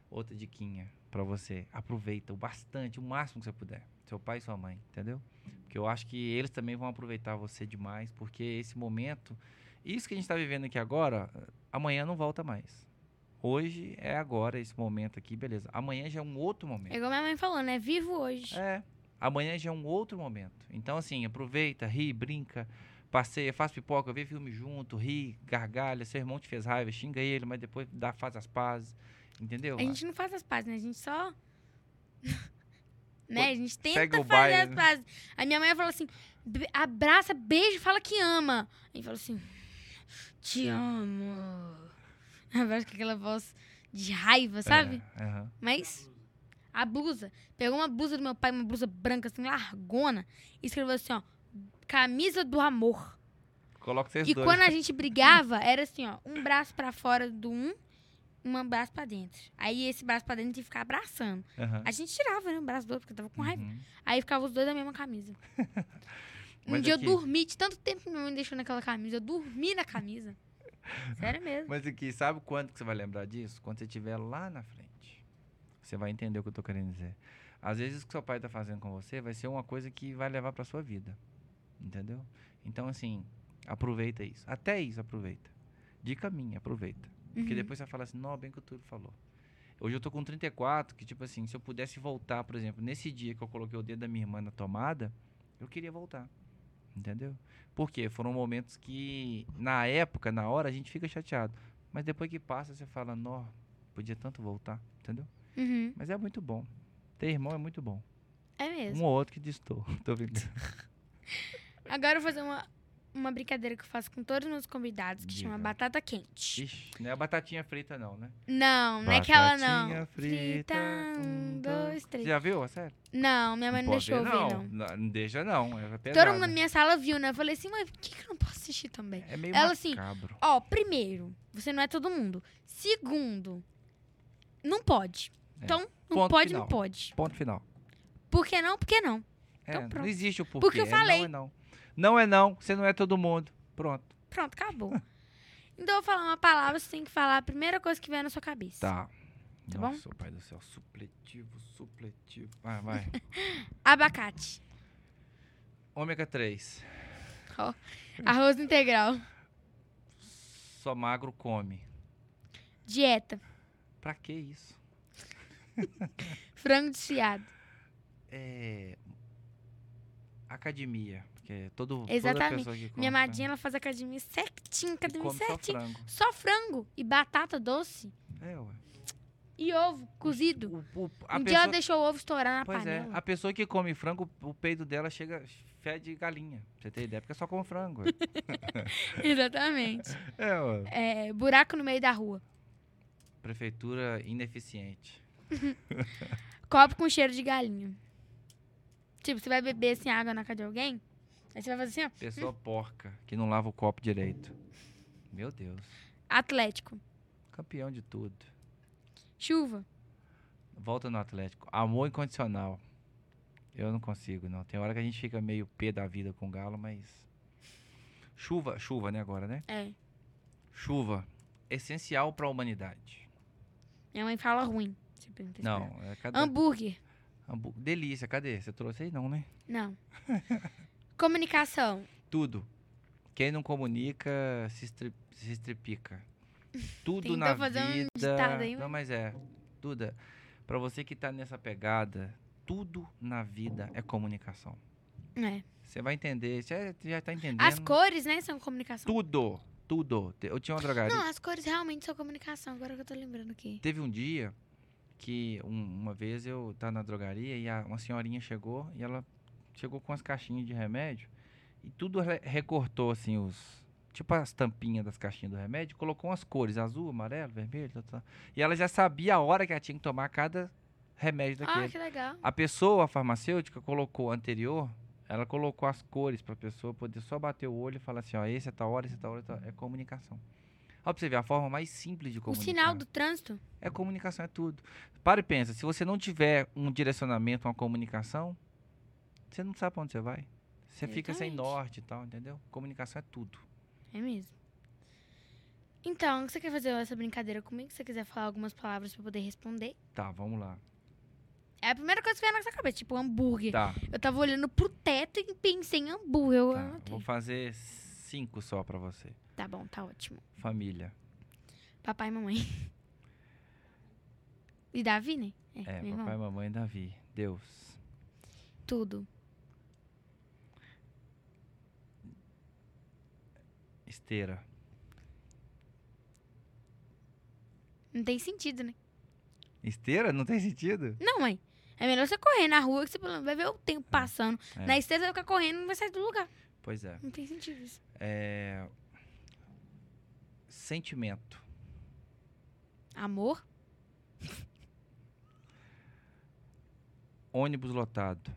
outra diquinha pra você, aproveita o bastante, o máximo que você puder. Seu pai e sua mãe, entendeu? Porque eu acho que eles também vão aproveitar você demais, porque esse momento, isso que a gente está vivendo aqui agora, amanhã não volta mais. Hoje é agora, esse momento aqui, beleza. Amanhã já é um outro É momento. igual minha mãe falou, né? Vivo hoje. É. Amanhã já é um outro momento. Então, assim, aproveita, ri, brinca, passeia, faz pipoca, vê filme junto, ri, gargalha. Seu irmão te fez raiva, xinga ele, mas depois dá, faz as pazes. Entendeu? A gente não faz as pazes, né? A gente só. né? A gente tenta Segue fazer baile, as né? pazes. A minha mãe falou assim: "Be- abraça, beijo, fala que ama. Aí falou assim: te amo. Abraça com aquela voz de raiva, sabe? É. Mas a blusa. Pegou uma blusa do meu pai, uma blusa branca, assim, largona, e escreveu assim, ó. Camisa do amor. Coloca vocês E dois. quando a gente brigava, era assim, ó. Um braço pra fora do um, um braço pra dentro. Aí esse braço pra dentro tinha que ficar abraçando. A gente tirava, né? O braço do outro, porque tava com raiva. Uhum. Aí ficava os dois na mesma camisa. um Mas dia aqui- eu dormi, de tanto tempo que minha mãe deixou naquela camisa. Eu dormi na camisa. Sério mesmo. Mas aqui, sabe quando que você vai lembrar disso? Quando você estiver lá na frente. Você vai entender o que eu tô querendo dizer. Às vezes o que seu pai tá fazendo com você vai ser uma coisa que vai levar pra sua vida. Entendeu? Então, assim, aproveita isso. Até isso, aproveita. Dica minha, aproveita. Porque Uhum. depois você vai falar assim, não, bem que o Túlio falou. Hoje eu tô com 34, que tipo assim, se eu pudesse voltar, por exemplo, nesse dia que eu coloquei o dedo da minha irmã na tomada, eu queria voltar. Entendeu? Porque foram momentos que, na época, na hora, a gente fica chateado. Mas depois que passa, você fala, nó, podia tanto voltar. Entendeu? Uhum. Mas é muito bom. Ter irmão é muito bom. É mesmo. Um ou outro que distou. Tô brincando. Agora eu vou fazer uma uma brincadeira que eu faço com todos os meus convidados, que Diga. chama batata quente. Ixi, não é a batatinha frita, não, né? Não, não é aquela não. Batatinha frita. um, dois, Você três. já viu a série? Não, minha mãe não pode deixou ver, não. não. não. Não deixa, não. É Todo mundo na minha sala viu, né? Eu falei assim, mãe, por que, que eu não posso assistir também? É meio Ela, assim, macabro. Ó, primeiro, você não é todo mundo. Segundo, não pode. É. Então, não Ponto pode, final. não pode. Ponto final. Por que não? Por que não? É, Então pronto. não existe o porquê. Porque eu é falei. Não é não. Não é não. Você não é todo mundo. Pronto. Pronto, acabou. então, eu vou falar uma palavra, você tem que falar a primeira coisa que vier na sua cabeça. Tá. Tá bom? Nossa, pai do céu. Supletivo, supletivo. Vai, vai. Abacate. Ômega 3. Arroz integral. Só magro come. Dieta. Pra que isso? Frango desfiado. É. Academia. Porque todo, toda Exatamente. pessoa que come. Minha madrinha, ela faz academia certinho, academia come só certinho. frango. Só frango e batata doce. É, ué. E ovo cozido. O- o- um dia pessoa- ela deixou o ovo estourar na Pois é, panela. a pessoa que come frango, o peido dela chega, fede galinha. Pra você ter ideia, porque só come frango. Exatamente. é, ué. É, buraco no meio da rua. Prefeitura ineficiente. Copo com cheiro de galinha. Tipo, você vai beber assim água na casa de alguém, aí você vai fazer assim, ó. Pessoa porca, que não lava o copo direito. Meu Deus. Atlético. Campeão de tudo. Chuva. Volta no Atlético. Amor incondicional. Eu não consigo, não. Tem hora que a gente fica meio pé da vida com o galo, mas. Chuva, chuva, né, agora, né? É. Chuva. Essencial pra humanidade. Minha mãe fala ruim. Não, é cadê? Hambúrguer. Hambú- Delícia, cadê? Você trouxe aí não, né? Não. Comunicação. Tudo. Quem não comunica se, estri- se estripica. Tudo na fazer um vida. ditado aí, Não, mas é. Duda, pra você que tá nessa pegada, tudo na vida é comunicação. É. Você vai entender, você já- tá entendendo. As cores, né, são comunicação. Tudo, tudo. Eu tinha uma drogaria. Não, as cores realmente são comunicação, agora que eu tô lembrando aqui. Teve um dia que um- uma vez eu tava na drogaria e a- uma senhorinha chegou e ela chegou com as caixinhas de remédio e tudo re- recortou assim os tipo as tampinhas das caixinhas do remédio, colocou umas cores azul, amarelo, vermelho, tal, tal. e ela já sabia a hora que ela tinha que tomar cada remédio daquele. Ah, que legal. A pessoa, a farmacêutica, colocou anterior, ela colocou as cores para a pessoa poder só bater o olho e falar assim, ó, esse é tal hora, esse é tal hora, é tal- é comunicação. Ó, pra você ver, a forma mais simples de O comunicar. sinal do trânsito. É comunicação, é tudo. Para e pensa, se você não tiver um direcionamento, uma comunicação, você não sabe pra onde você vai. Você fica sem norte e tal, entendeu? Comunicação é tudo. É mesmo. Então, você quer fazer essa brincadeira comigo? Se você quiser falar algumas palavras pra eu poder responder. Tá, vamos lá. É a primeira coisa que vem na sua cabeça, tipo hambúrguer. Tá, Eu tava olhando pro teto e pensei em hambúrguer. Eu tá. anotei. Vou fazer cinco só pra você. Tá bom, tá ótimo. Família. Papai e mamãe. E Davi, né? É, meu papai, irmão. mamãe, Davi. Deus. Tudo. Esteira. Não tem sentido, né? Esteira? Não tem sentido? Não, mãe. É melhor você correr na rua que você vai ver o tempo passando. É. Na esteira você vai ficar correndo e não vai sair do lugar. Pois é. Não tem sentido isso. É. Sentimento. Amor? Ônibus lotado.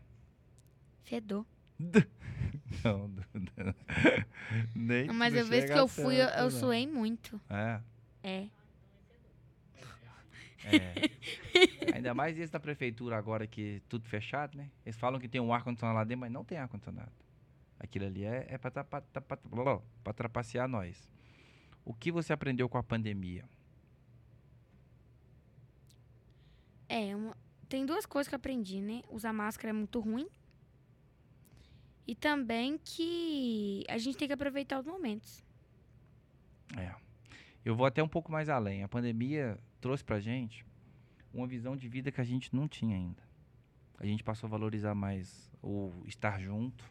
Fedor. Não. Nem Não, mas a vez que eu fui, eu, eu não. suei muito. É, É. é. Ainda mais esse da prefeitura agora que tudo fechado, né? Eles falam que tem um ar-condicionado lá dentro, mas não tem ar-condicionado. Aquilo ali é, é pra trapacear nós. O que você aprendeu com a pandemia? É, uma- tem duas coisas que eu aprendi, né? Usar máscara é muito ruim. E também que a gente tem que aproveitar os momentos. É. Eu vou até um pouco mais além. A pandemia trouxe pra gente uma visão de vida que a gente não tinha ainda. A gente passou a valorizar mais o estar junto,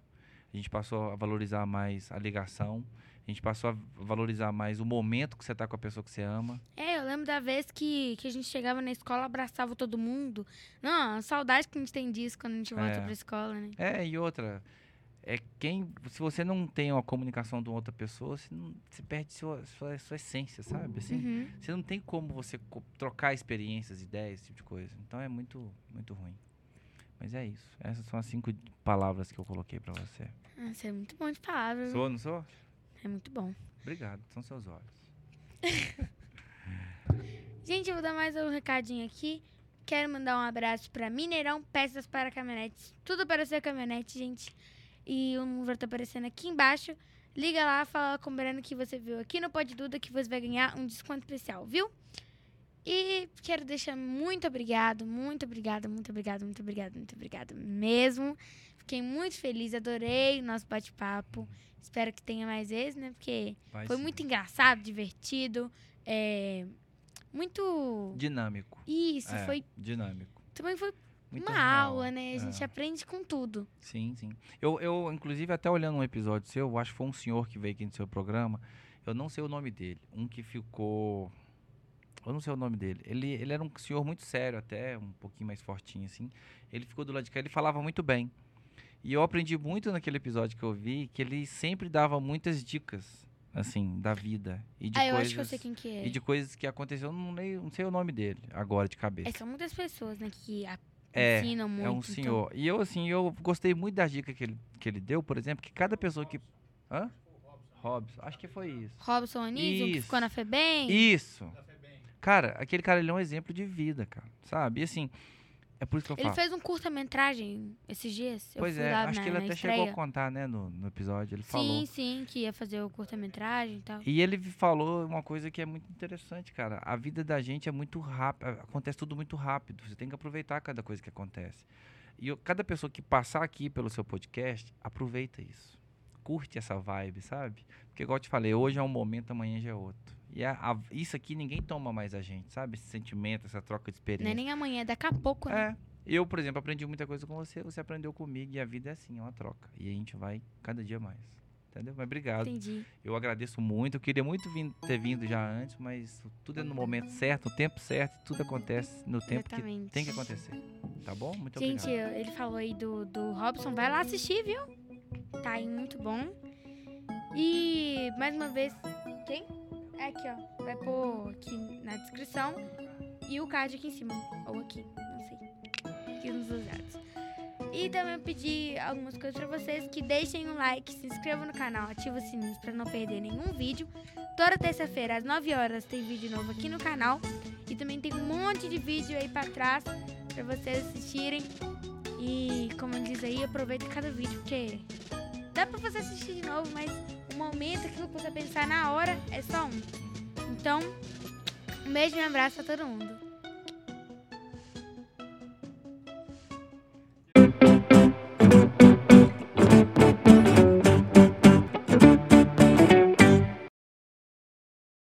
a gente passou a valorizar mais a ligação, a gente passou a valorizar mais o momento que você tá com a pessoa que você ama. É, eu lembro da vez que, que a gente chegava na escola, abraçava todo mundo. Não, a saudade que a gente tem disso quando a gente volta É. pra escola, né? É, e outra, é quem. Se você não tem uma comunicação com outra pessoa, você, não, você perde sua, sua, sua essência, sabe? Assim, Uhum. Você não tem como você co- trocar experiências, ideias, esse tipo de coisa. Então é muito, muito ruim. Mas é isso. Essas são as cinco palavras que eu coloquei pra você. Ah, Você é muito bom de palavras. Sou, não sou? É muito bom. Obrigado, são seus olhos. Gente, eu vou dar mais um recadinho aqui. Quero mandar um abraço pra Mineirão Peças para Caminhonetes. Tudo para sua caminhonete, gente. E o número tá aparecendo aqui embaixo. Liga lá, fala com o Breno que você viu aqui no Pode Duda que você vai ganhar um desconto especial, viu? E quero deixar muito obrigado, muito obrigada, muito obrigado, muito obrigado, muito obrigado mesmo. Fiquei muito feliz, adorei o nosso bate-papo. Espero que tenha mais vezes, né? Porque Vai foi sim. muito engraçado, divertido, é, muito... dinâmico. Isso, É, foi... dinâmico. Também foi Uma aula, né? A gente É. aprende com tudo. Sim, sim. Eu, eu, inclusive, até olhando um episódio seu, eu acho que foi um senhor que veio aqui no seu programa. Eu não sei o nome dele. Um que ficou. Eu não sei o nome dele. Ele, ele era um senhor muito sério, até, um pouquinho mais fortinho, assim. Ele ficou do lado de cá, ele falava muito bem. E eu aprendi muito naquele episódio que eu vi, que ele sempre dava muitas dicas, assim, da vida. E de ah, eu coisas, acho que eu sei quem que é. E de coisas que aconteceu, eu não, não sei o nome dele agora de cabeça. É, são muitas pessoas, né, que É, ensinam muito. É um então- senhor. E eu, assim, eu gostei muito das dicas que ele, que ele deu, por exemplo, que cada pessoa que. Hã? Robson, acho que foi isso. Robson Anísio, que Isso. ficou na FEBEM. Isso! Cara, aquele cara ele é um exemplo de vida, cara. Sabe? E assim, é por isso que eu Ele falo. fez um curta-metragem esses dias. Pois é, acho na, que ele até estreia. chegou a contar, né, no, no episódio. Ele Sim, falou. sim, que ia fazer o curta-metragem e tal. E ele falou uma coisa que é muito interessante, cara. A vida da gente é muito rápida, acontece tudo muito rápido. Você tem que aproveitar cada coisa que acontece. E eu- cada pessoa que passar aqui pelo seu podcast, aproveita isso. Curte essa vibe, sabe? Porque, igual eu te falei, hoje é um momento, amanhã já é outro. E a- a- isso aqui ninguém toma mais a gente, sabe? Esse sentimento, essa troca de Não é experiência. nem amanhã, é daqui a pouco, né? É. Eu, por exemplo, aprendi muita coisa com você, você aprendeu comigo e a vida é assim, é uma troca. E a gente vai cada dia mais. Entendeu? Mas obrigado. Entendi. Eu agradeço muito. Eu queria muito vin- ter vindo já antes, mas tudo é no momento certo, no tempo certo, tudo acontece no tempo que Exatamente. tem que acontecer. Tá bom? Muito Gente, obrigado. ele falou aí do, do Robson. Vai lá assistir, viu? Tá aí muito bom. E mais uma vez, quem? É aqui, ó. Vai pôr aqui na descrição. E o card aqui em cima. Ou aqui, não sei. Aqui nos dois. E também pedir algumas coisas pra vocês que deixem um like, se inscrevam no canal, ativem os sininhos pra não perder nenhum vídeo. Toda terça-feira, às 9 horas, tem vídeo novo aqui no canal. E também tem um monte de vídeo aí pra trás pra vocês assistirem. E como diz aí, aproveita cada vídeo, porque dá pra você assistir de novo, mas momento, aquilo que você pensar na hora, é só um. Então, um beijo e um abraço pra todo mundo.